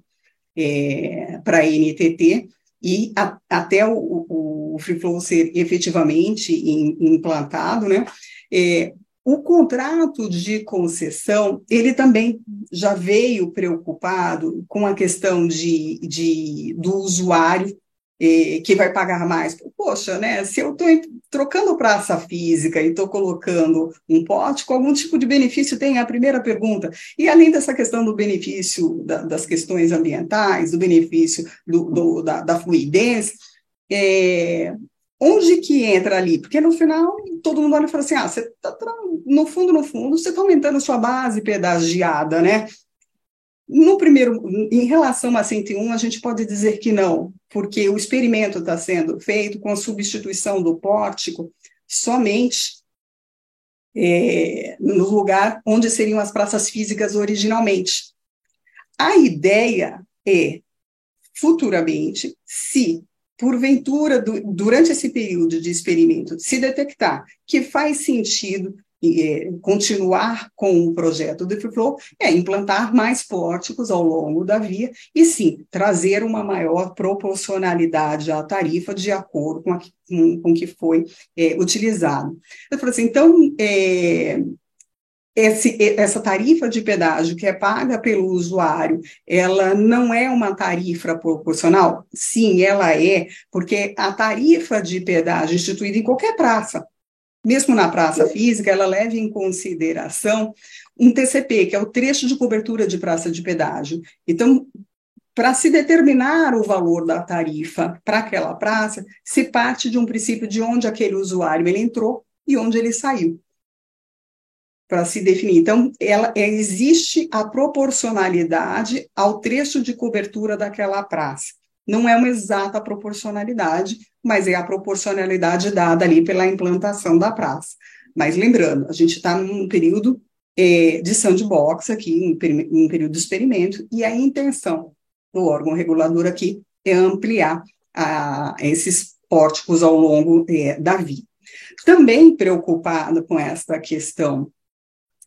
é, a NTT e a, até o, o, o Free Flow ser efetivamente in, implantado, né? É, o contrato de concessão, ele também já veio preocupado com a questão de, de do usuário eh, que vai pagar mais. Poxa, né? Se eu estou trocando praça física e estou colocando um pote, com algum tipo de benefício tem a primeira pergunta. E além dessa questão do benefício da, das questões ambientais, do benefício do, do, da, da fluidez, é, onde que entra ali? Porque no final todo mundo olha e fala assim: ah, você tá, no fundo, no fundo, você está aumentando a sua base pedagiada, né? No primeiro, em relação a 101, a gente pode dizer que não, porque o experimento está sendo feito com a substituição do pórtico somente é, no lugar onde seriam as praças físicas originalmente. A ideia é, futuramente, se porventura, durante esse período de experimento, se detectar que faz sentido é, continuar com o projeto do FreeFlow, é implantar mais pórticos ao longo da via e, sim, trazer uma maior proporcionalidade à tarifa de acordo com, o que foi é, utilizado. Eu falei assim, então, é, esse, essa tarifa de pedágio que é paga pelo usuário, ela não é uma tarifa proporcional? Sim, ela é, porque a tarifa de pedágio instituída em qualquer praça, mesmo na praça física, ela leva em consideração um TCP, que é o trecho de cobertura de praça de pedágio. Então, para se determinar o valor da tarifa para aquela praça, se parte de um princípio de onde aquele usuário ele entrou e onde ele saiu para se definir. Então, ela existe a proporcionalidade ao trecho de cobertura daquela praça. Não é uma exata proporcionalidade, mas é a proporcionalidade dada ali pela implantação da praça. Mas lembrando, a gente está num período é, de sandbox aqui, um, um período de experimento, e a intenção do órgão regulador aqui é ampliar a, esses pórticos ao longo é, da via. Também preocupado com esta questão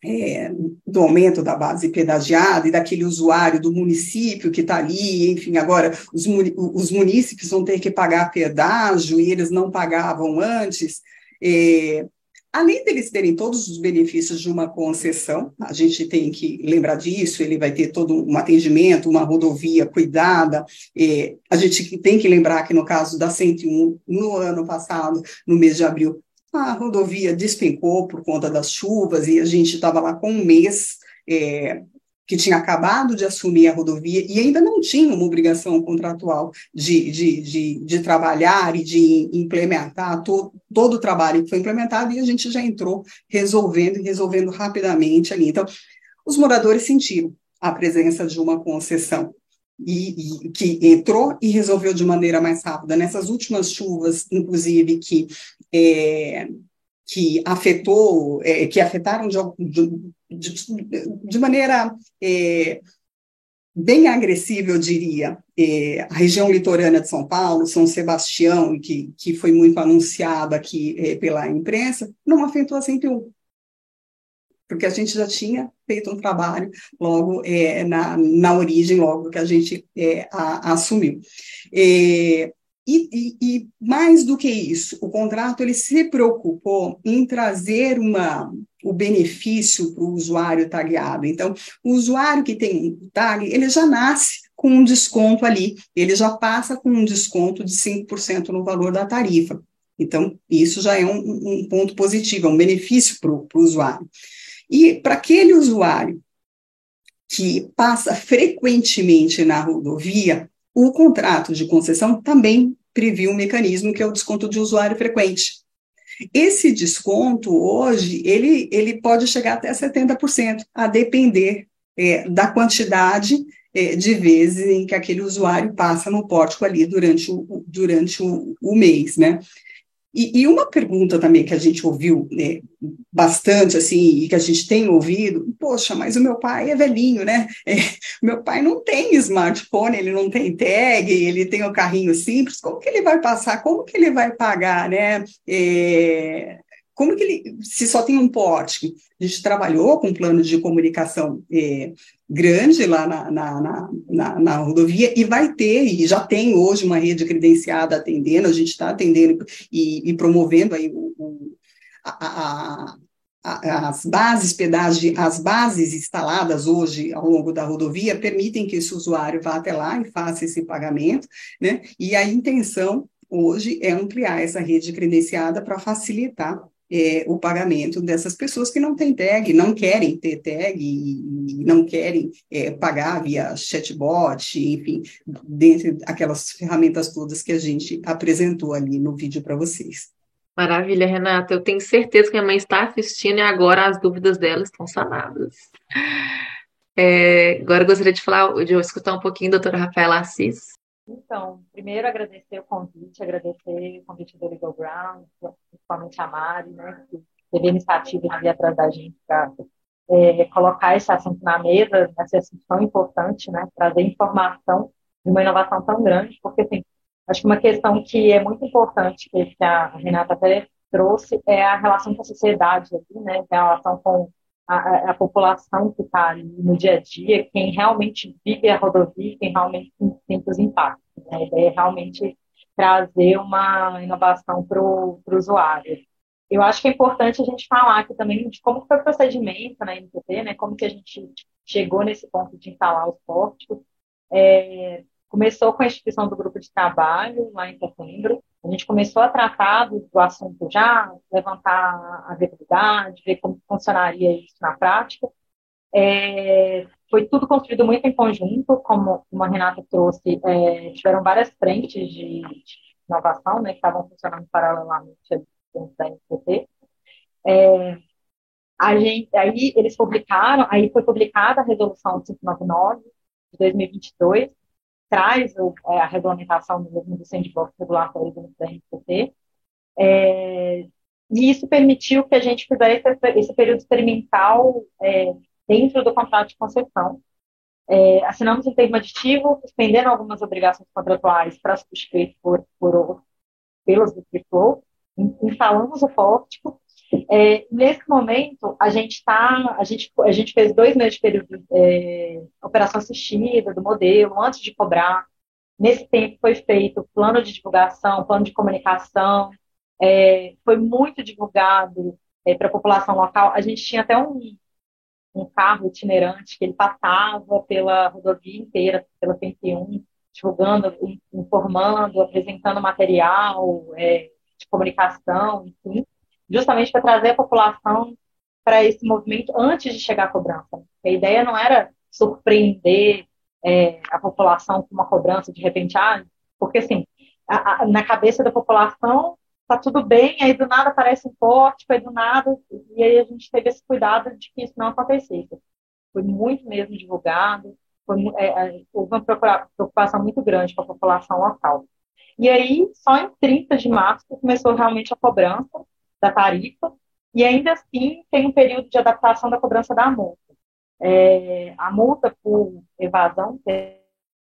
é, do aumento da base pedagiada e daquele usuário do município que está ali, enfim, agora os, os munícipes vão ter que pagar pedágio e eles não pagavam antes. É, além deles terem todos os benefícios de uma concessão, a gente tem que lembrar disso, ele vai ter todo um atendimento, uma rodovia cuidada, é, a gente tem que lembrar que no caso da 101, no ano passado, no mês de abril, a rodovia despencou por conta das chuvas e a gente estava lá com um mês é, que tinha acabado de assumir a rodovia e ainda não tinha uma obrigação contratual de, de, de, de trabalhar e de implementar to, todo o trabalho que foi implementado e a gente já entrou resolvendo e resolvendo rapidamente ali. Então, os moradores sentiram a presença de uma concessão e, e, que entrou e resolveu de maneira mais rápida. Nessas últimas chuvas, inclusive, que, é, que afetou, é, que afetaram de, de, de maneira é, bem agressiva, eu diria, é, a região litorânea de São Paulo, São Sebastião, que, que foi muito anunciada aqui é, pela imprensa, não afetou a 101 porque a gente já tinha feito um trabalho logo é, na, na origem, logo que a gente é, a, assumiu. É, e, e, e, mais do que isso, o contrato ele se preocupou em trazer uma, o benefício para o usuário tagueado. Então, o usuário que tem tag, ele já nasce com um desconto ali, ele já passa com um desconto de 5% no valor da tarifa. Então, isso já é um, um ponto positivo, é um benefício para o usuário. E para aquele usuário que passa frequentemente na rodovia, o contrato de concessão também previu um mecanismo que é o desconto de usuário frequente. Esse desconto hoje ele, ele pode chegar até 70%, a depender é, da quantidade é, de vezes em que aquele usuário passa no pórtico ali durante o, durante o, o mês, né? E, e, uma pergunta também que a gente ouviu né, bastante, assim, e que a gente tem ouvido, poxa, mas o meu pai é velhinho, né? É, meu pai não tem smartphone, ele não tem tag, ele tem o um carrinho simples, como que ele vai passar? Como que ele vai pagar, né? É, como que ele, se só tem um porte? A gente trabalhou com um plano de comunicação é, grande lá na, na, na, na, rodovia e vai ter, e já tem hoje uma rede credenciada atendendo, a gente está atendendo e, e, promovendo aí o, o, a, a, as bases pedágio, as bases instaladas hoje ao longo da rodovia permitem que esse usuário vá até lá e faça esse pagamento, né? E a intenção hoje é ampliar essa rede credenciada para facilitar é, o pagamento dessas pessoas que não têm tag, não querem ter tag e, não querem é, pagar via chatbot, enfim, dentre aquelas ferramentas todas que a gente apresentou ali no vídeo para vocês. Maravilha, Renata. Eu tenho certeza que a mãe está assistindo e agora as dúvidas dela estão sanadas. É, agora eu gostaria de falar, de escutar um pouquinho doutora Rafaela Assis. Então, primeiro agradecer o convite, agradecer o convite do Legal Ground, principalmente a Mari, né, que teve a iniciativa de vir atrás da gente para é, colocar esse assunto na mesa, esse assunto tão importante, né, trazer informação de uma inovação tão grande, porque, assim, acho que uma questão que é muito importante, que a Renata até trouxe, é a relação com a sociedade, né, relação com a, a população que está ali no dia a dia, quem realmente vive a rodovia, quem realmente sente os impactos. Né? É realmente trazer uma inovação para o usuário. Eu acho que é importante a gente falar aqui também de como foi o procedimento na NTT, né? como que a gente chegou nesse ponto de instalar os pórticos. É, começou com a instituição do grupo de trabalho, lá em setembro, a gente começou a tratar do, do assunto já, levantar a viabilidade, ver como funcionaria isso na prática. É, foi tudo construído muito em conjunto, como, a Renata trouxe, é, tiveram várias frentes de, de, inovação, né, que estavam funcionando paralelamente dentro da NCT. É, a gente, aí eles publicaram, aí foi publicada a resolução 599 de 2022, traz é, a regulamentação mesmo do sandbox regulatório do NPT, é, e isso permitiu que a gente fizesse esse, período experimental é, dentro do contrato de concessão. É, assinamos um termo aditivo, suspendendo algumas obrigações contratuais para substituir por, por, pelos do instalamos o pórtico. É, nesse momento, a gente está, a gente, a gente fez dois meses de período é, operação assistida do modelo, antes de cobrar. Nesse tempo foi feito plano de divulgação, plano de comunicação, é, foi muito divulgado é, para a população local. A gente tinha até um, um carro itinerante que ele passava pela rodovia inteira, pela 101, divulgando, informando, apresentando material é, de comunicação, enfim, justamente para trazer a população para esse movimento antes de chegar à cobrança. A ideia não era surpreender é, a população com uma cobrança de repente, ah, porque assim, a, a, na cabeça da população tá tudo bem, aí do nada aparece um corte, aí do nada, e aí a gente teve esse cuidado de que isso não acontecesse. Foi muito mesmo divulgado, foi, é, é, houve uma preocupação muito grande com a população local. E aí, só em 30 de março começou realmente a cobrança da tarifa, e ainda assim tem um período de adaptação da cobrança da multa. É, a multa por evasão.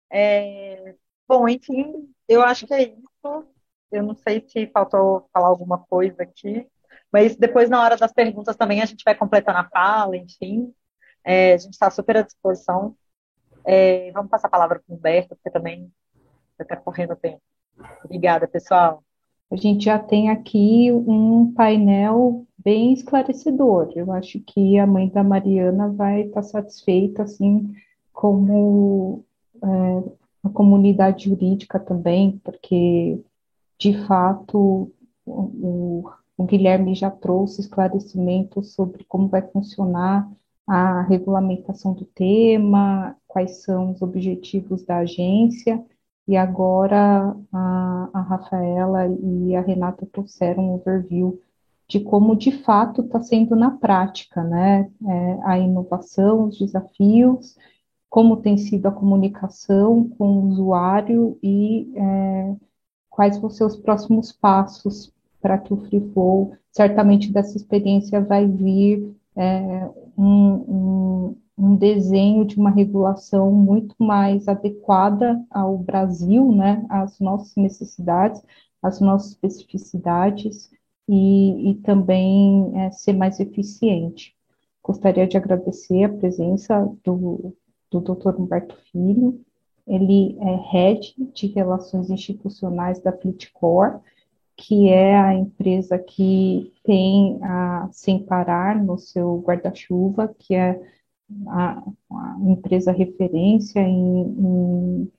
É, bom, enfim, eu acho que é isso. Eu não sei se faltou falar alguma coisa aqui, mas depois, na hora das perguntas, também a gente vai completando a fala, enfim. É, a gente está super à disposição. É, vamos passar a palavra para o Humberto, porque também está correndo o tempo. Obrigada, pessoal. A gente já tem aqui um painel bem esclarecedor. Eu acho que a mãe da Mariana vai estar tá satisfeita, assim, como é, a comunidade jurídica também, porque de fato, o, o Guilherme já trouxe esclarecimentos sobre como vai funcionar a regulamentação do tema, quais são os objetivos da agência, e agora a, a Rafaela e a Renata trouxeram um overview de como de fato está sendo na prática, né? É, a inovação, os desafios, como tem sido a comunicação com o usuário e é, quais vão ser os próximos passos para que o Free Flow, certamente dessa experiência vai vir é, um, um, um, desenho de uma regulação muito mais adequada ao Brasil, né, às nossas necessidades, às nossas especificidades e, e também é, ser mais eficiente. Gostaria de agradecer a presença do, do Dr. Humberto Filho, ele é head de relações institucionais da Flitcore, que é a empresa que tem a Sem Parar no seu guarda-chuva, que é a, a, empresa referência em, em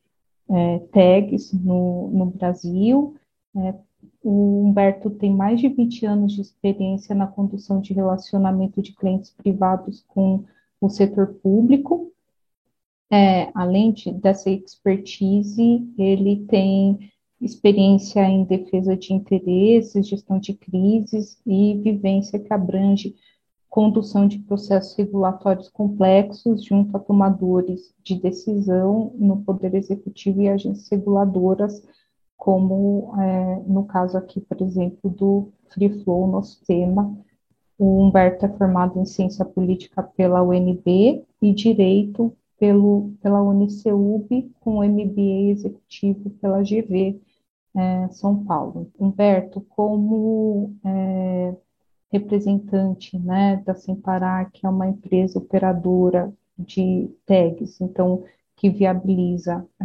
é, tags no, no Brasil. É, o Humberto tem mais de 20 anos de experiência na condução de relacionamento de clientes privados com o setor público, é, além de, dessa expertise, ele tem experiência em defesa de interesses, gestão de crises e vivência que abrange condução de processos regulatórios complexos junto a tomadores de decisão no Poder Executivo e agências reguladoras, como é, no caso aqui, por exemplo, do Free Flow, nosso tema. O Humberto é formado em Ciência Política pela UNB e Direito pelo, pela Uniceub, com MBA executivo pela GV é, São Paulo. Humberto, como é, representante né, da Semparar, que é uma empresa operadora de tags, então, que viabiliza é,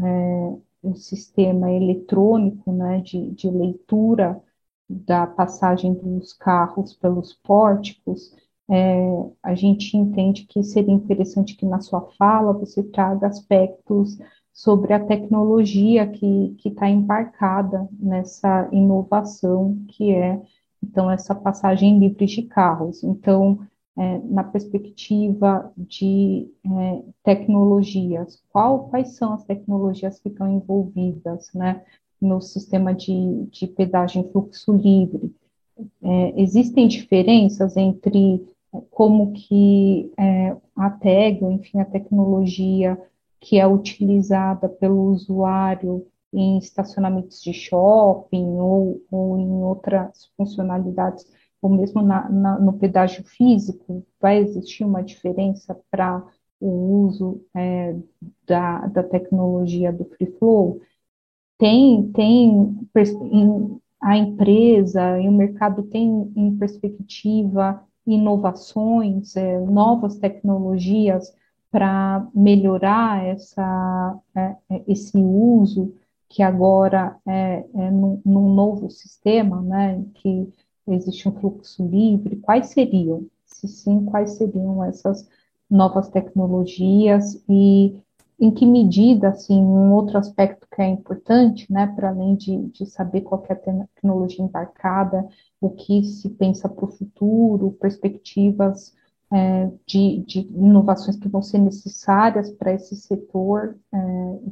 um sistema eletrônico né, de, de leitura da passagem dos carros pelos pórticos, é, a gente entende que seria interessante que na sua fala você traga aspectos sobre a tecnologia que está embarcada nessa inovação que é, então, essa passagem livre de carros. Então, é, na perspectiva de é, tecnologias, qual, quais são as tecnologias que estão envolvidas né, no sistema de, de pedágio em fluxo livre? É, existem diferenças entre como que é, a tag, ou enfim, a tecnologia que é utilizada pelo usuário em estacionamentos de shopping ou, ou em outras funcionalidades, ou mesmo na, na, no pedágio físico, vai existir uma diferença para o uso é, da, da tecnologia do Free Flow, tem, tem a empresa e o mercado tem em perspectiva inovações, é, novas tecnologias para melhorar essa, é, é, esse uso que agora é, é num, num, novo sistema, né, que existe um fluxo livre, quais seriam? Se sim, quais seriam essas novas tecnologias e em que medida, assim, um outro aspecto que é importante, né, para além de, de saber qual é a tecnologia embarcada, o que se pensa para o futuro, perspectivas é, de, de, inovações que vão ser necessárias para esse setor é,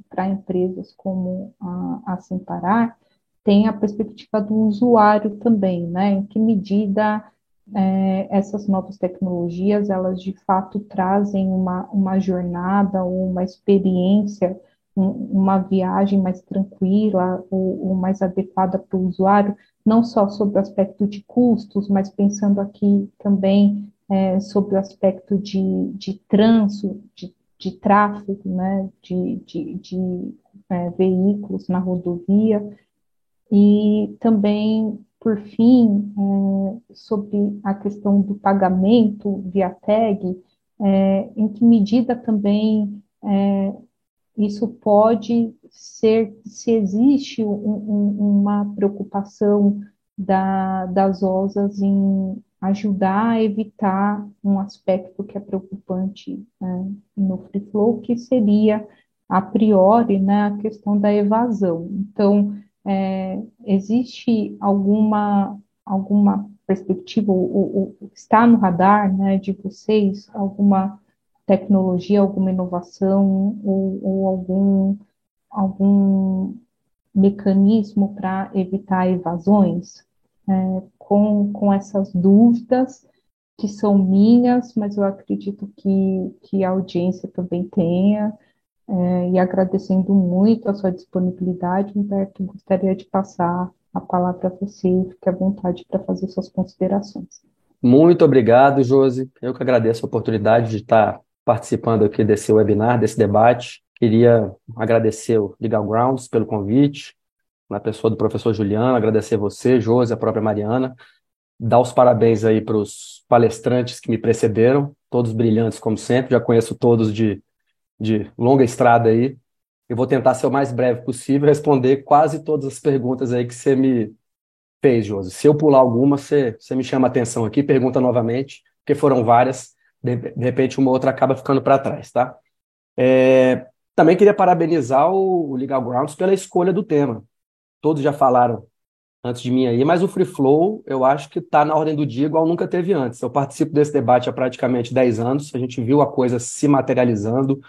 para empresas como a, a Semparar, tem a perspectiva do usuário também, né? Em que medida é, essas novas tecnologias, elas de fato trazem uma, uma jornada ou uma experiência, um, uma viagem mais tranquila ou, ou mais adequada para o usuário, não só sobre o aspecto de custos, mas pensando aqui também é, sobre o aspecto de, de trânsito, de, de tráfego, né, de, de, de é, veículos na rodovia, e também por fim, é, sobre a questão do pagamento via tag, é, em que medida também é, isso pode ser, se existe um, um, uma preocupação da, das OSAs em ajudar a evitar um aspecto que é preocupante né, no free flow, que seria, a priori, né, a questão da evasão. Então, é, existe alguma, alguma perspectiva, ou, ou, está no radar né, de vocês alguma tecnologia, alguma inovação ou, ou algum, algum mecanismo para evitar evasões? É, com, com essas dúvidas que são minhas, mas eu acredito que, que a audiência também tenha, é, e agradecendo muito a sua disponibilidade, Humberto, gostaria de passar a palavra a você, fique à vontade para fazer suas considerações. Muito obrigado, Josi. Eu que agradeço a oportunidade de estar participando aqui desse webinar, desse debate. Queria agradecer o Legal Grounds pelo convite, na pessoa do professor Juliano, agradecer você, Josi, a própria Mariana, dar os parabéns aí para os palestrantes que me precederam, todos brilhantes como sempre, já conheço todos de de longa estrada aí. Eu vou tentar ser o mais breve possível responder quase todas as perguntas aí que você me fez, Josi. Se eu pular alguma, você, você me chama a atenção aqui, pergunta novamente, porque foram várias, de, de repente uma outra acaba ficando para trás, tá? É, também queria parabenizar o Legal Grounds pela escolha do tema. Todos já falaram antes de mim aí, mas o Free Flow eu acho que está na ordem do dia igual nunca teve antes. Eu participo desse debate há praticamente 10 anos, a gente viu a coisa se materializando,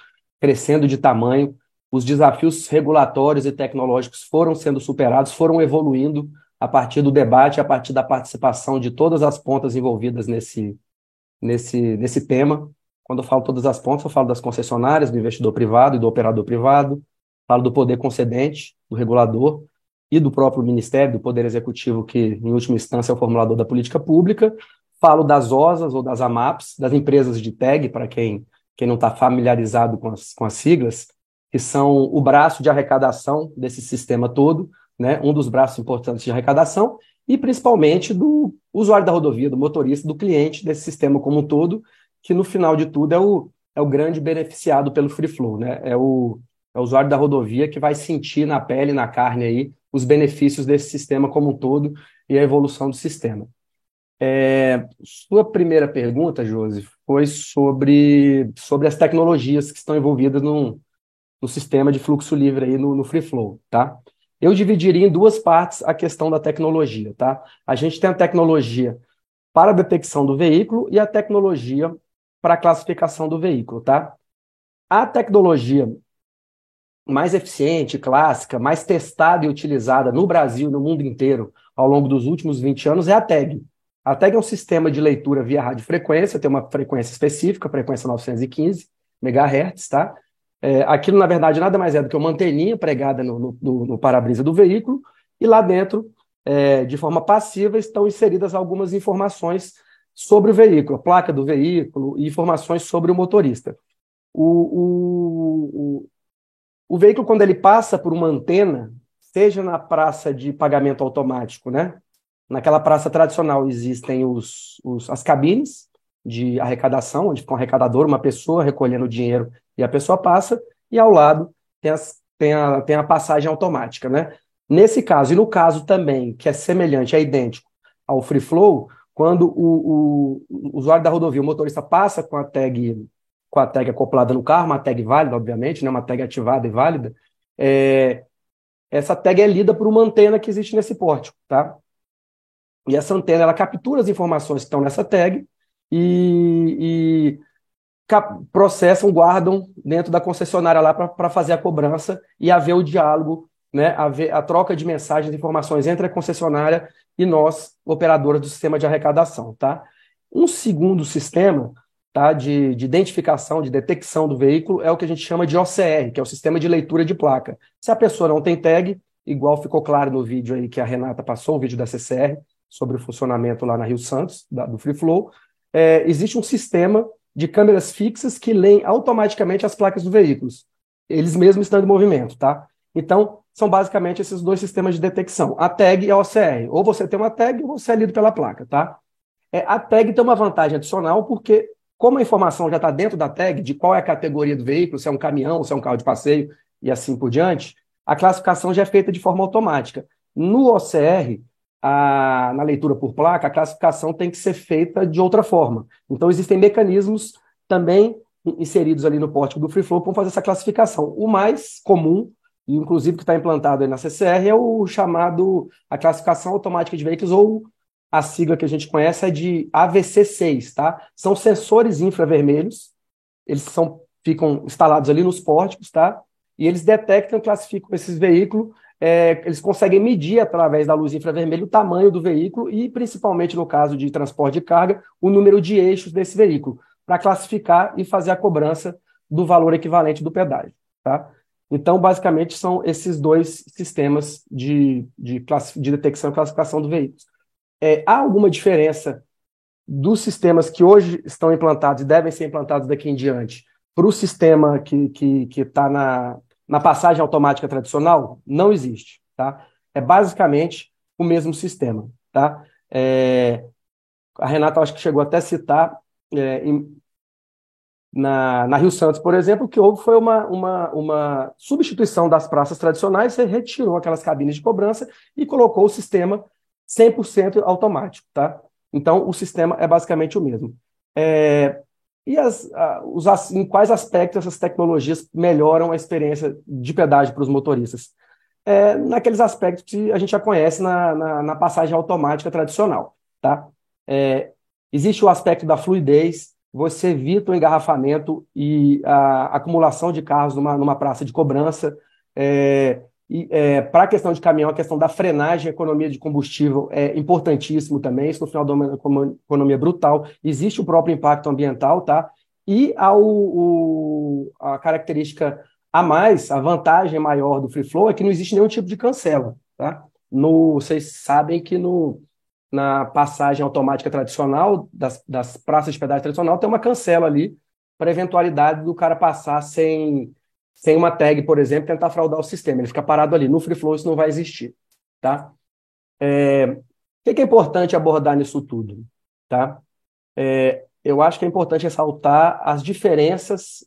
crescendo de tamanho, os desafios regulatórios e tecnológicos foram sendo superados, foram evoluindo a partir do debate, a partir da participação de todas as pontas envolvidas nesse, nesse, nesse tema. Quando eu falo todas as pontas, eu falo das concessionárias, do investidor privado e do operador privado, falo do poder concedente, do regulador e do próprio Ministério, do Poder Executivo, que, em última instância, é o formulador da política pública. Falo das OSAs ou das AMAPs, das empresas de tag, para quem quem não está familiarizado com as, com as siglas, que são o braço de arrecadação desse sistema todo, né, um dos braços importantes de arrecadação, e principalmente do usuário da rodovia, do motorista, do cliente desse sistema como um todo, que no final de tudo é o, é o grande beneficiado pelo free flow, né? É o, é o usuário da rodovia que vai sentir na pele, na carne aí, os benefícios desse sistema como um todo e a evolução do sistema. É, sua primeira pergunta, Josi, foi sobre, sobre as tecnologias que estão envolvidas no, no sistema de fluxo livre aí no, no Free Flow, tá? Eu dividiria em duas partes a questão da tecnologia, tá? A gente tem a tecnologia para a detecção do veículo e a tecnologia para a classificação do veículo, tá? A tecnologia mais eficiente, clássica, mais testada e utilizada no Brasil e no mundo inteiro ao longo dos últimos 20 anos é a TAG, a TAG é um sistema de leitura via radiofrequência, tem uma frequência específica, frequência 915 MHz, tá? É, aquilo, na verdade, nada mais é do que uma anteninha pregada no, no, no para-brisa do veículo, e lá dentro, é, de forma passiva, estão inseridas algumas informações sobre o veículo, a placa do veículo e informações sobre o motorista. O, o, o, veículo, quando ele passa por uma antena, seja na praça de pagamento automático, né? Naquela praça tradicional existem os, os, as cabines de arrecadação, onde fica um arrecadador, uma pessoa recolhendo o dinheiro e a pessoa passa, e ao lado tem, as, tem, a, tem a passagem automática, né? Nesse caso, e no caso também, que é semelhante, é idêntico ao free flow, quando o, o, o usuário da rodovia, o motorista passa com a tag com a tag acoplada no carro, uma tag válida, obviamente, né, uma tag ativada e válida, é, essa tag é lida por uma antena que existe nesse pórtico, tá? E essa antena, ela captura as informações que estão nessa tag e, e processam, guardam dentro da concessionária lá para fazer a cobrança e haver o diálogo, né, haver a troca de mensagens e informações entre a concessionária e nós, operadores do sistema de arrecadação, tá? Um segundo sistema tá, de, de, identificação, de detecção do veículo, é o que a gente chama de OCR, que é o sistema de leitura de placa. Se a pessoa não tem tag, igual ficou claro no vídeo aí que a Renata passou, o vídeo da CCR, sobre o funcionamento lá na Rio Santos, da, do Free Flow, é, existe um sistema de câmeras fixas que leem automaticamente as placas dos veículos, eles mesmos estando em movimento, tá? Então, são basicamente esses dois sistemas de detecção, a tag e a OCR. Ou você tem uma tag ou você é lido pela placa, tá? É, a tag tem uma vantagem adicional porque como a informação já está dentro da tag de qual é a categoria do veículo, se é um caminhão, se é um carro de passeio e assim por diante, a classificação já é feita de forma automática. No OCR, a, na leitura por placa, a classificação tem que ser feita de outra forma. Então, existem mecanismos também inseridos ali no pórtico do Free Flow para fazer essa classificação. O mais comum, e inclusive que está implantado aí na CCR, é o chamado a classificação automática de veículos ou a sigla que a gente conhece é de AVC6, tá? São sensores infravermelhos, eles são, ficam instalados ali nos pórticos, tá? E eles detectam classificam esses veículos, é, eles conseguem medir através da luz infravermelha o tamanho do veículo e, principalmente no caso de transporte de carga, o número de eixos desse veículo, para classificar e fazer a cobrança do valor equivalente do pedágio, tá? Então, basicamente, são esses dois sistemas de, de, de detecção e classificação do veículo. É, há alguma diferença dos sistemas que hoje estão implantados e devem ser implantados daqui em diante para o sistema que está que, que tá na, na passagem automática tradicional? Não existe. Tá? É basicamente o mesmo sistema. Tá? É, a Renata acho que chegou até a citar é, em, na, na, Rio Santos, por exemplo, que houve foi uma, uma, uma substituição das praças tradicionais, você retirou aquelas cabines de cobrança e colocou o sistema 100% automático, tá? Então, o sistema é basicamente o mesmo. É, e as, a, os, em quais aspectos essas tecnologias melhoram a experiência de pedágio para os motoristas? É, naqueles aspectos que a gente já conhece na, na, na passagem automática tradicional, tá? É, existe o aspecto da fluidez, você evita o engarrafamento e a acumulação de carros numa, numa praça de cobrança, é, é, para a questão de caminhão, a questão da frenagem, economia de combustível é importantíssimo também. Isso no final uma economia brutal. Existe o próprio impacto ambiental, tá? E o, a característica a mais, a vantagem maior do free flow é que não existe nenhum tipo de cancela, tá? No, vocês sabem que no, na passagem automática tradicional, das, das praças de pedágio tradicional, tem uma cancela ali para eventualidade do cara passar sem sem uma tag, por exemplo, tentar fraudar o sistema. Ele fica parado ali. No Free Flow isso não vai existir. Tá? É, o que é importante abordar nisso tudo? Tá? É, eu acho que é importante ressaltar as diferenças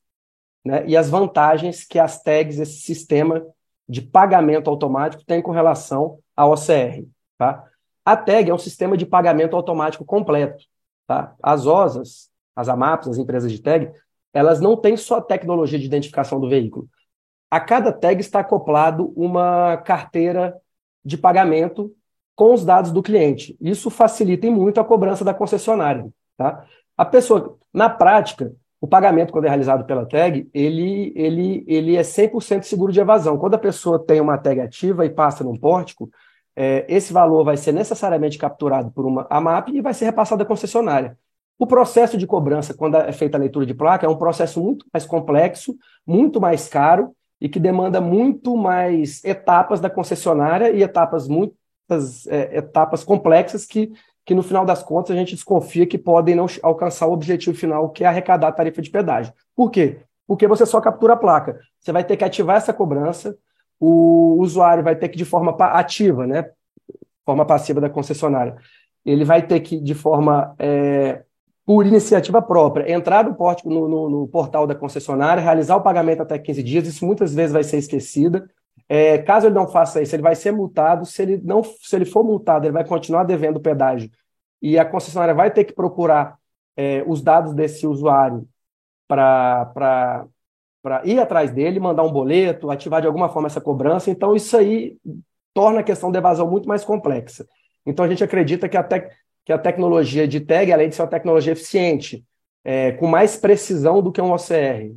né, e as vantagens que as tags, esse sistema de pagamento automático, tem com relação ao OCR. Tá? A tag é um sistema de pagamento automático completo. Tá? As OSAs, as AMAPs, as empresas de tag, elas não têm só tecnologia de identificação do veículo. A cada tag está acoplado uma carteira de pagamento com os dados do cliente. Isso facilita muito a cobrança da concessionária. Tá? A pessoa, na prática, o pagamento, quando é realizado pela tag, ele, ele, ele é 100% seguro de evasão. Quando a pessoa tem uma tag ativa e passa num pórtico, é, esse valor vai ser necessariamente capturado por uma AMAP e vai ser repassado à concessionária. O processo de cobrança, quando é feita a leitura de placa, é um processo muito mais complexo, muito mais caro e que demanda muito mais etapas da concessionária e etapas muitas é, etapas complexas que, que, no final das contas, a gente desconfia que podem não alcançar o objetivo final, que é arrecadar a tarifa de pedágio. Por quê? porque você só captura a placa. Você vai ter que ativar essa cobrança, o usuário vai ter que, de forma ativa, né, forma passiva da concessionária, ele vai ter que, de forma é, por iniciativa própria, entrar no, porte, no, no, no, portal da concessionária, realizar o pagamento até 15 dias, isso muitas vezes vai ser esquecida. É, caso ele não faça isso, ele vai ser multado. Se ele, não, se ele for multado, ele vai continuar devendo o pedágio. E a concessionária vai ter que procurar é, os dados desse usuário para ir atrás dele, mandar um boleto, ativar de alguma forma essa cobrança. Então, isso aí torna a questão da evasão muito mais complexa. Então, a gente acredita que até que a tecnologia de tag, além de ser uma tecnologia eficiente, é, com mais precisão do que um OCR.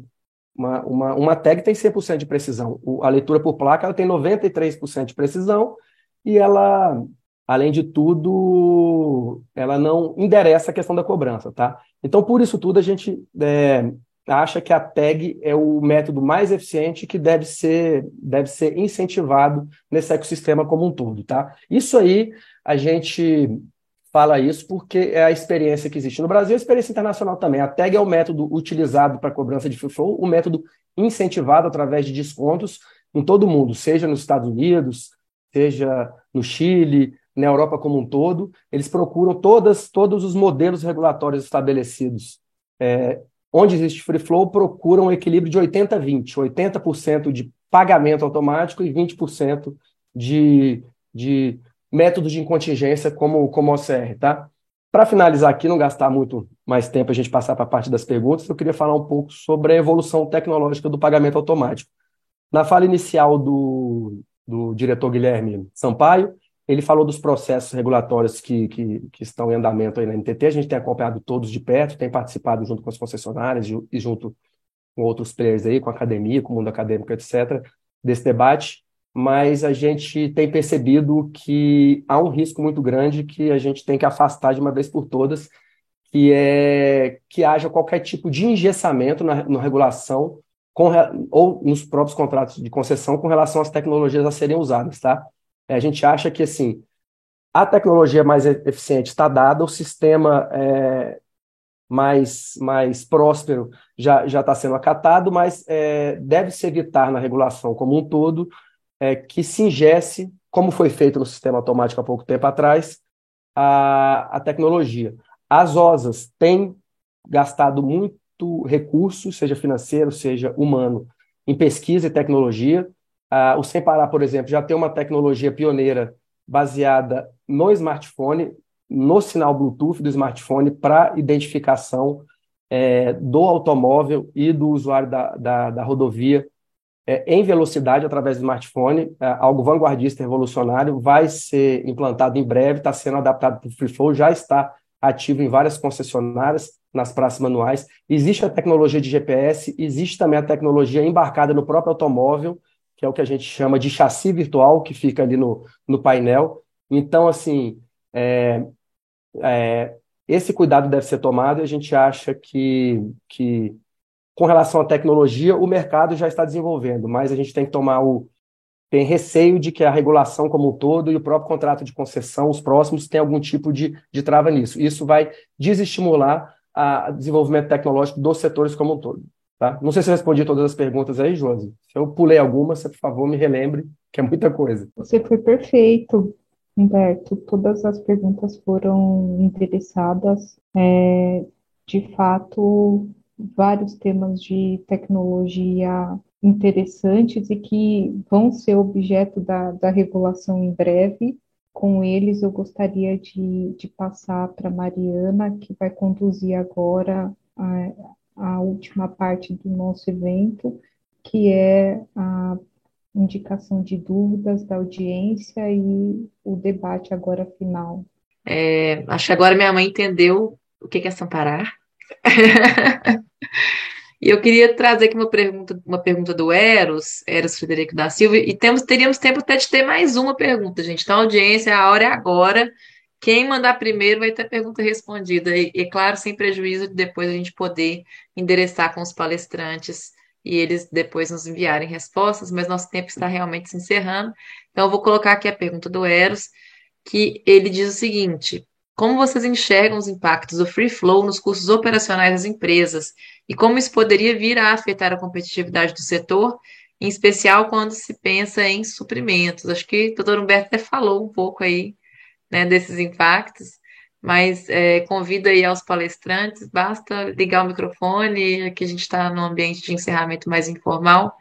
Uma, uma, uma tag tem 100% de precisão. O, a leitura por placa ela tem 93% de precisão e ela, além de tudo, ela não endereça a questão da cobrança, tá? Então, por isso tudo, a gente é, acha que a tag é o método mais eficiente que deve ser, deve ser incentivado nesse ecossistema como um todo, tá? Isso aí a gente fala isso porque é a experiência que existe no Brasil, a experiência internacional também. A tag é o método utilizado para cobrança de free flow, o método incentivado através de descontos em todo o mundo, seja nos Estados Unidos, seja no Chile, na Europa como um todo. Eles procuram todas, todos os modelos regulatórios estabelecidos. É, onde existe free flow, procuram um equilíbrio de 80-20, 80%, 80 de pagamento automático e 20% de, de métodos de contingência como, como OCR, tá? Para finalizar aqui, não gastar muito mais tempo a gente passar para a parte das perguntas, eu queria falar um pouco sobre a evolução tecnológica do pagamento automático. Na fala inicial do, do diretor Guilherme Sampaio, ele falou dos processos regulatórios que, que, que, estão em andamento aí na NTT. A gente tem acompanhado todos de perto, tem participado junto com as concessionárias e junto com outros players aí, com a academia, com o mundo acadêmico, etc., desse debate mas a gente tem percebido que há um risco muito grande que a gente tem que afastar de uma vez por todas, que é que haja qualquer tipo de engessamento na, na regulação com, ou nos próprios contratos de concessão com relação às tecnologias a serem usadas, tá? É, a gente acha que, assim, a tecnologia mais eficiente está dada, o sistema é, mais, mais próspero já está sendo acatado, mas é, deve-se evitar na regulação como um todo é, que se ingesse, como foi feito no sistema automático há pouco tempo atrás, a, a tecnologia. As OSAs têm gastado muito recurso, seja financeiro, seja humano, em pesquisa e tecnologia. Ah, o Sem Parar, por exemplo, já tem uma tecnologia pioneira baseada no smartphone, no sinal Bluetooth do smartphone para identificação é, do automóvel e do usuário da, da, da rodovia é, em velocidade através do smartphone, é, algo vanguardista revolucionário, vai ser implantado em breve, está sendo adaptado para o Free Flow, já está ativo em várias concessionárias, nas praças manuais. Existe a tecnologia de GPS, existe também a tecnologia embarcada no próprio automóvel, que é o que a gente chama de chassi virtual, que fica ali no, no painel. Então, assim, é, é, esse cuidado deve ser tomado e a gente acha que, que com relação à tecnologia, o mercado já está desenvolvendo, mas a gente tem que tomar o. Tem receio de que a regulação como um todo e o próprio contrato de concessão, os próximos, tem algum tipo de, de trava nisso. Isso vai desestimular o desenvolvimento tecnológico dos setores como um todo. Tá? Não sei se eu respondi todas as perguntas aí, Josi. Se eu pulei alguma, você, por favor, me relembre, que é muita coisa. Você foi perfeito, Humberto. Todas as perguntas foram interessadas. É, de fato, vários temas de tecnologia interessantes e que vão ser objeto da, da regulação em breve. Com eles, eu gostaria de, de passar para Mariana, que vai conduzir agora a, a última parte do nosso evento, que é a indicação de dúvidas da audiência e o debate agora final. É, acho que agora minha mãe entendeu o que é Samparar. E eu queria trazer aqui uma pergunta, uma pergunta do Eros, Eros Frederico da Silva, e temos, teríamos tempo até de ter mais uma pergunta, gente. Então, audiência, a hora é agora. Quem mandar primeiro vai ter pergunta respondida. E, e, claro, sem prejuízo de depois a gente poder endereçar com os palestrantes e eles depois nos enviarem respostas, mas nosso tempo está realmente se encerrando. Então, eu vou colocar aqui a pergunta do Eros, que ele diz o seguinte: como vocês enxergam os impactos do free flow nos custos operacionais das empresas e como isso poderia vir a afetar a competitividade do setor, em especial quando se pensa em suprimentos. Acho que o doutor Humberto até falou um pouco aí né, desses impactos, mas é, convido aí aos palestrantes, basta ligar o microfone, aqui a gente está no ambiente de encerramento mais informal,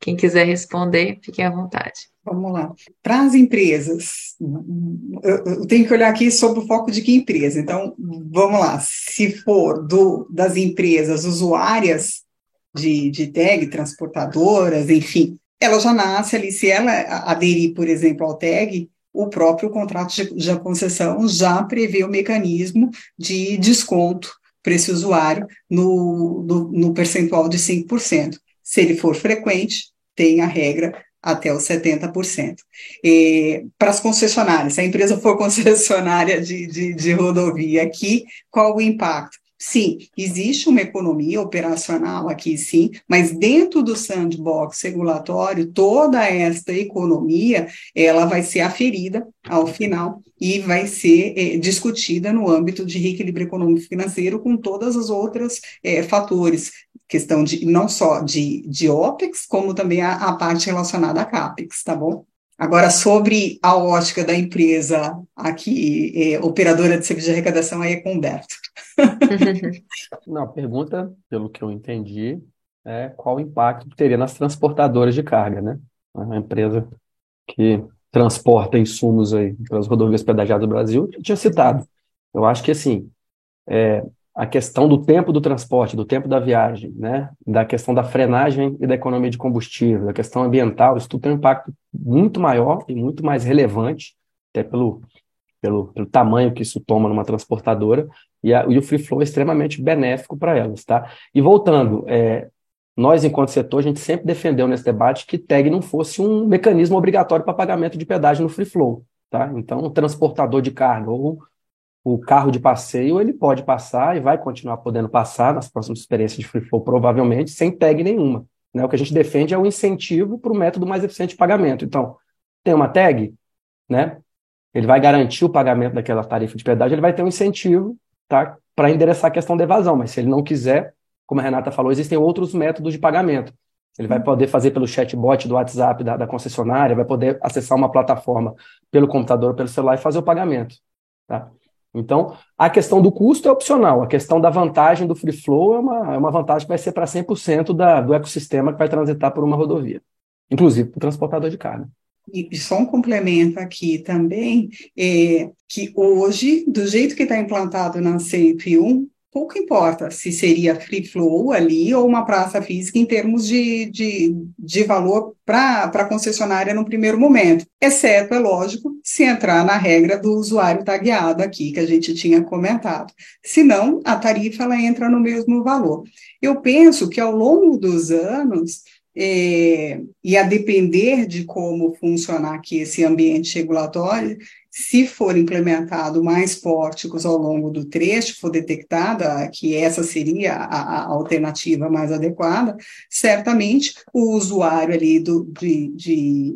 quem quiser responder, fiquem à vontade. Vamos lá. Para as empresas, eu tenho que olhar aqui sobre o foco de que empresa. Então, vamos lá. Se for do, das empresas usuárias de, de tag, transportadoras, enfim, ela já nasce ali. Se ela aderir, por exemplo, ao tag, o próprio contrato de, de concessão já prevê o mecanismo de desconto para esse usuário no, no, no percentual de 5%. Se ele for frequente, tem a regra até os 70%. E, para as concessionárias, se a empresa for concessionária de, de, de rodovia aqui, qual o impacto? Sim, existe uma economia operacional aqui, sim, mas dentro do sandbox regulatório, toda esta economia, ela vai ser aferida ao final e vai ser é, discutida no âmbito de reequilíbrio econômico financeiro com todas as outras é, fatores, questão de não só de, de OPEX, como também a, a parte relacionada a CAPEX, tá bom? Agora, sobre a ótica da empresa aqui, é, operadora de serviço de arrecadação, aí é com o Humberto. Não, a pergunta, pelo que eu entendi, é qual o impacto teria nas transportadoras de carga, né? A empresa que transporta insumos aí pelas rodovias pedagiadas do Brasil, eu tinha citado. Eu acho que, assim, é, a questão do tempo do transporte, do tempo da viagem, né, da questão da frenagem e da economia de combustível, da questão ambiental, isso tudo tem um impacto muito maior e muito mais relevante, até pelo, pelo, pelo tamanho que isso toma numa transportadora, e, a, e o free flow é extremamente benéfico para elas, tá? E voltando, é, nós, enquanto setor, a gente sempre defendeu nesse debate que tag não fosse um mecanismo obrigatório para pagamento de pedágio no free flow, tá? Então, o transportador de carga ou o carro de passeio ele pode passar e vai continuar podendo passar nas próximas experiências de free flow, provavelmente, sem tag nenhuma. Né? O que a gente defende é o incentivo para o método mais eficiente de pagamento. Então, tem uma tag, né? ele vai garantir o pagamento daquela tarifa de pedágio, ele vai ter um incentivo tá? para endereçar a questão da evasão. Mas se ele não quiser, como a Renata falou, existem outros métodos de pagamento. Ele vai poder fazer pelo chatbot do WhatsApp da, da concessionária, vai poder acessar uma plataforma pelo computador ou pelo celular e fazer o pagamento. Tá? Então, a questão do custo é opcional, a questão da vantagem do free flow é uma, é uma vantagem que vai ser para 100% da, do ecossistema que vai transitar por uma rodovia, inclusive para o transportador de carga. E só um complemento aqui também, é que hoje, do jeito que está implantado na 101, pouco importa se seria free flow ali ou uma praça física em termos de, de, de valor para a concessionária no primeiro momento, exceto, é lógico, se entrar na regra do usuário tagueado aqui, que a gente tinha comentado. Senão, a tarifa ela entra no mesmo valor. Eu penso que ao longo dos anos, é, e a depender de como funcionar aqui esse ambiente regulatório, se for implementado mais pórticos ao longo do trecho, for detectada que essa seria a, a alternativa mais adequada, certamente o usuário ali do, de, de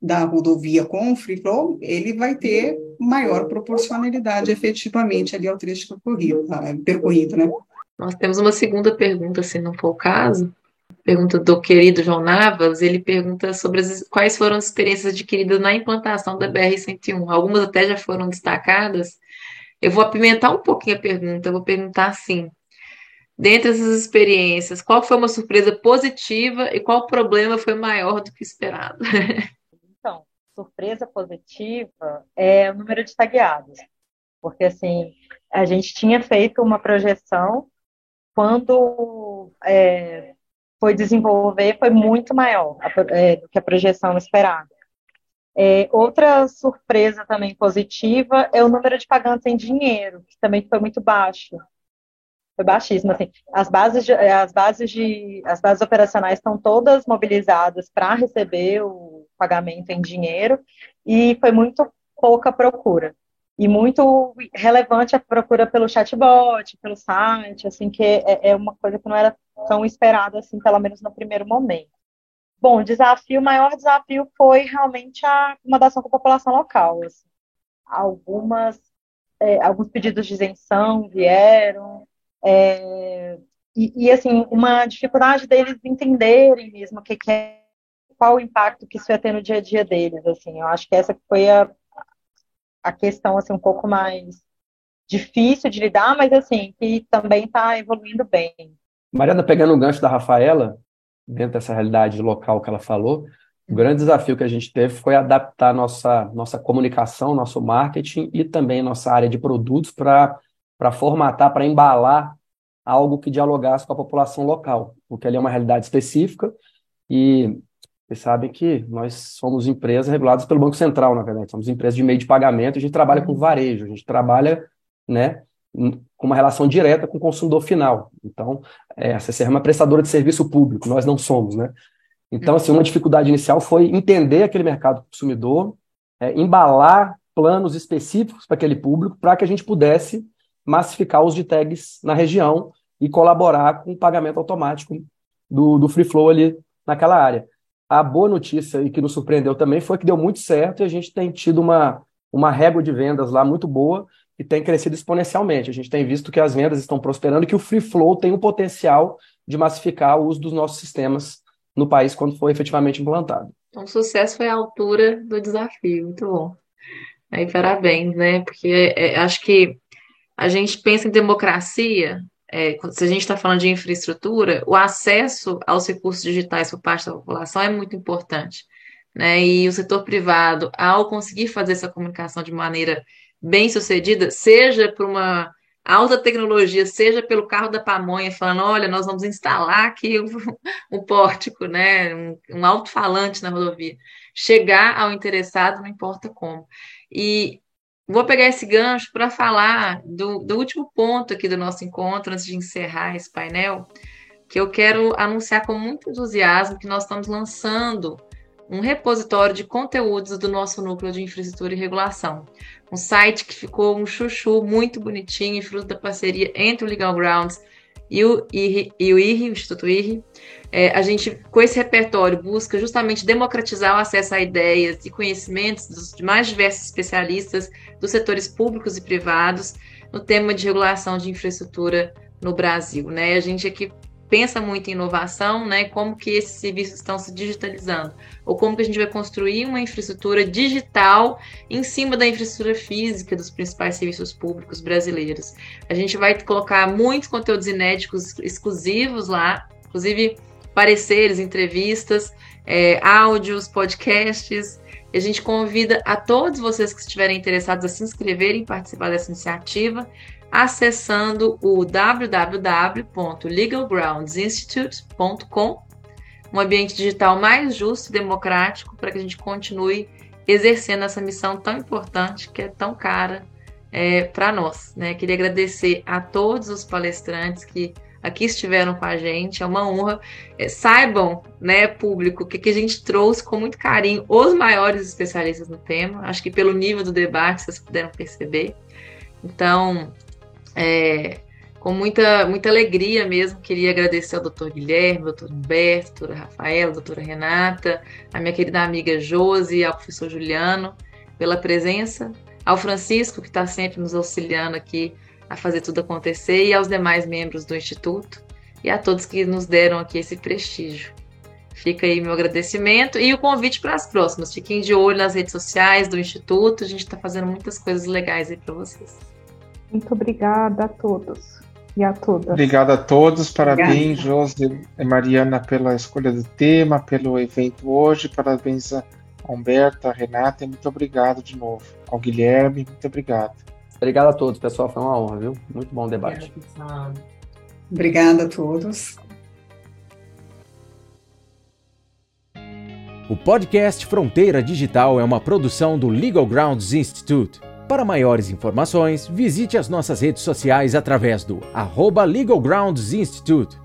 da rodovia com free flow, ele vai ter maior proporcionalidade efetivamente ali ao trecho percorrido, percorrido né? Nós temos uma segunda pergunta, se não for o caso, pergunta do querido João Navas, ele pergunta sobre as, quais foram as experiências adquiridas na implantação da BR-101. Algumas até já foram destacadas. Eu vou apimentar um pouquinho a pergunta, eu vou perguntar assim. Dentre essas experiências, qual foi uma surpresa positiva e qual problema foi maior do que esperado? Então, surpresa positiva é o número de tagueados. Porque, assim, a gente tinha feito uma projeção quando é, foi desenvolver foi muito maior é, do que a projeção esperada. É, outra surpresa também positiva é o número de pagantes em dinheiro, que também foi muito baixo. Foi baixíssimo. Assim, as, bases de, as, bases de, as bases operacionais estão todas mobilizadas para receber o pagamento em dinheiro e foi muito pouca procura e muito relevante a procura pelo chatbot, pelo site, assim, que é, é, uma coisa que não era tão esperada, assim, pelo menos no primeiro momento. Bom, desafio, o maior desafio foi realmente a acomodação com a população local. Assim. Algumas, é, alguns pedidos de isenção vieram, é, e, e, assim, uma dificuldade deles entenderem mesmo o que, que é, qual o impacto que isso ia ter no dia a dia deles, assim, eu acho que essa foi a, a questão, assim, um pouco mais difícil de lidar, mas, assim, que também está evoluindo bem. Mariana, pegando o gancho da Rafaela, dentro dessa realidade local que ela falou, o grande desafio que a gente teve foi adaptar nossa, nossa comunicação, nosso marketing e também nossa área de produtos para formatar, para embalar algo que dialogasse com a população local, porque ali é uma realidade específica e vocês sabem que nós somos empresas reguladas pelo Banco Central, na verdade, somos empresas de meio de pagamento, a gente trabalha com varejo, a gente trabalha né, com uma relação direta com o consumidor final. Então, é, a CCR é uma prestadora de serviço público, nós não somos, né? Então, assim, uma dificuldade inicial foi entender aquele mercado consumidor, é, embalar planos específicos para aquele público, para que a gente pudesse massificar os de tags na região e colaborar com o pagamento automático do, do free flow ali naquela área. A boa notícia e que nos surpreendeu também foi que deu muito certo e a gente tem tido uma, uma régua de vendas lá muito boa e tem crescido exponencialmente. A gente tem visto que as vendas estão prosperando e que o free flow tem o potencial de massificar o uso dos nossos sistemas no país quando for efetivamente implantado. Então, o sucesso foi à altura do desafio, muito bom. Aí, parabéns, né? Porque é, é acho que a gente pensa em democracia, é, se a gente está falando de infraestrutura, o acesso aos recursos digitais por parte da população é muito importante. Né? E o setor privado, ao conseguir fazer essa comunicação de maneira bem sucedida, seja por uma alta tecnologia, seja pelo carro da pamonha, falando, olha, nós vamos instalar aqui um, um pórtico, né, um, um alto-falante na rodovia, chegar ao interessado, não importa como. E Vou pegar esse gancho para falar do, do, último ponto aqui do nosso encontro, antes de encerrar esse painel, que eu quero anunciar com muito entusiasmo que nós estamos lançando um repositório de conteúdos do nosso núcleo de infraestrutura e regulação. Um site que ficou um chuchu muito bonitinho, fruto da parceria entre o Legal Grounds e o IRI, e o, IRI, o Instituto IRI. É, a gente, com esse repertório, busca justamente democratizar o acesso a ideias e conhecimentos dos mais diversos especialistas dos setores públicos e privados no tema de regulação de infraestrutura no Brasil. Né? A gente aqui pensa muito em inovação, né? Como que esses serviços estão se digitalizando, ou como que a gente vai construir uma infraestrutura digital em cima da infraestrutura física dos principais serviços públicos brasileiros. A gente vai colocar muitos conteúdos inéditos exclusivos lá, inclusive pareceres, entrevistas, é, áudios, podcasts. A gente convida a todos vocês que estiverem interessados a se inscreverem e participar dessa iniciativa acessando o www.legalgroundsinstitute.com, um ambiente digital mais justo e democrático para que a gente continue exercendo essa missão tão importante que é tão cara é, para nós. Né? Queria agradecer a todos os palestrantes que aqui estiveram com a gente, é uma honra. É, saibam, né, público, que, que a gente trouxe com muito carinho os maiores especialistas no tema, acho que pelo nível do debate vocês puderam perceber. Então, é, com muita, muita alegria mesmo, queria agradecer ao doutor Guilherme, doutor Humberto, doutora Rafaela, doutora Renata, a minha querida amiga Josi, ao professor Juliano, pela presença, ao Francisco, que está sempre nos auxiliando aqui a fazer tudo acontecer, e aos demais membros do Instituto, e a todos que nos deram aqui esse prestígio. Fica aí meu agradecimento e o convite para as próximas. Fiquem de olho nas redes sociais do Instituto, a gente está fazendo muitas coisas legais aí para vocês. Muito obrigada a todos e a todas. Obrigado a todos, parabéns, José e Mariana, pela escolha do tema, pelo evento hoje, parabéns a Humberta, a Renata, e muito obrigado de novo. Ao Guilherme, muito obrigado. Obrigado a todos, pessoal, foi uma honra, viu? Muito bom debate. Obrigada a todos. O podcast Fronteira Digital é uma produção do Legal Grounds Institute. Para maiores informações, visite as nossas redes sociais através do arroba Legal Grounds Institute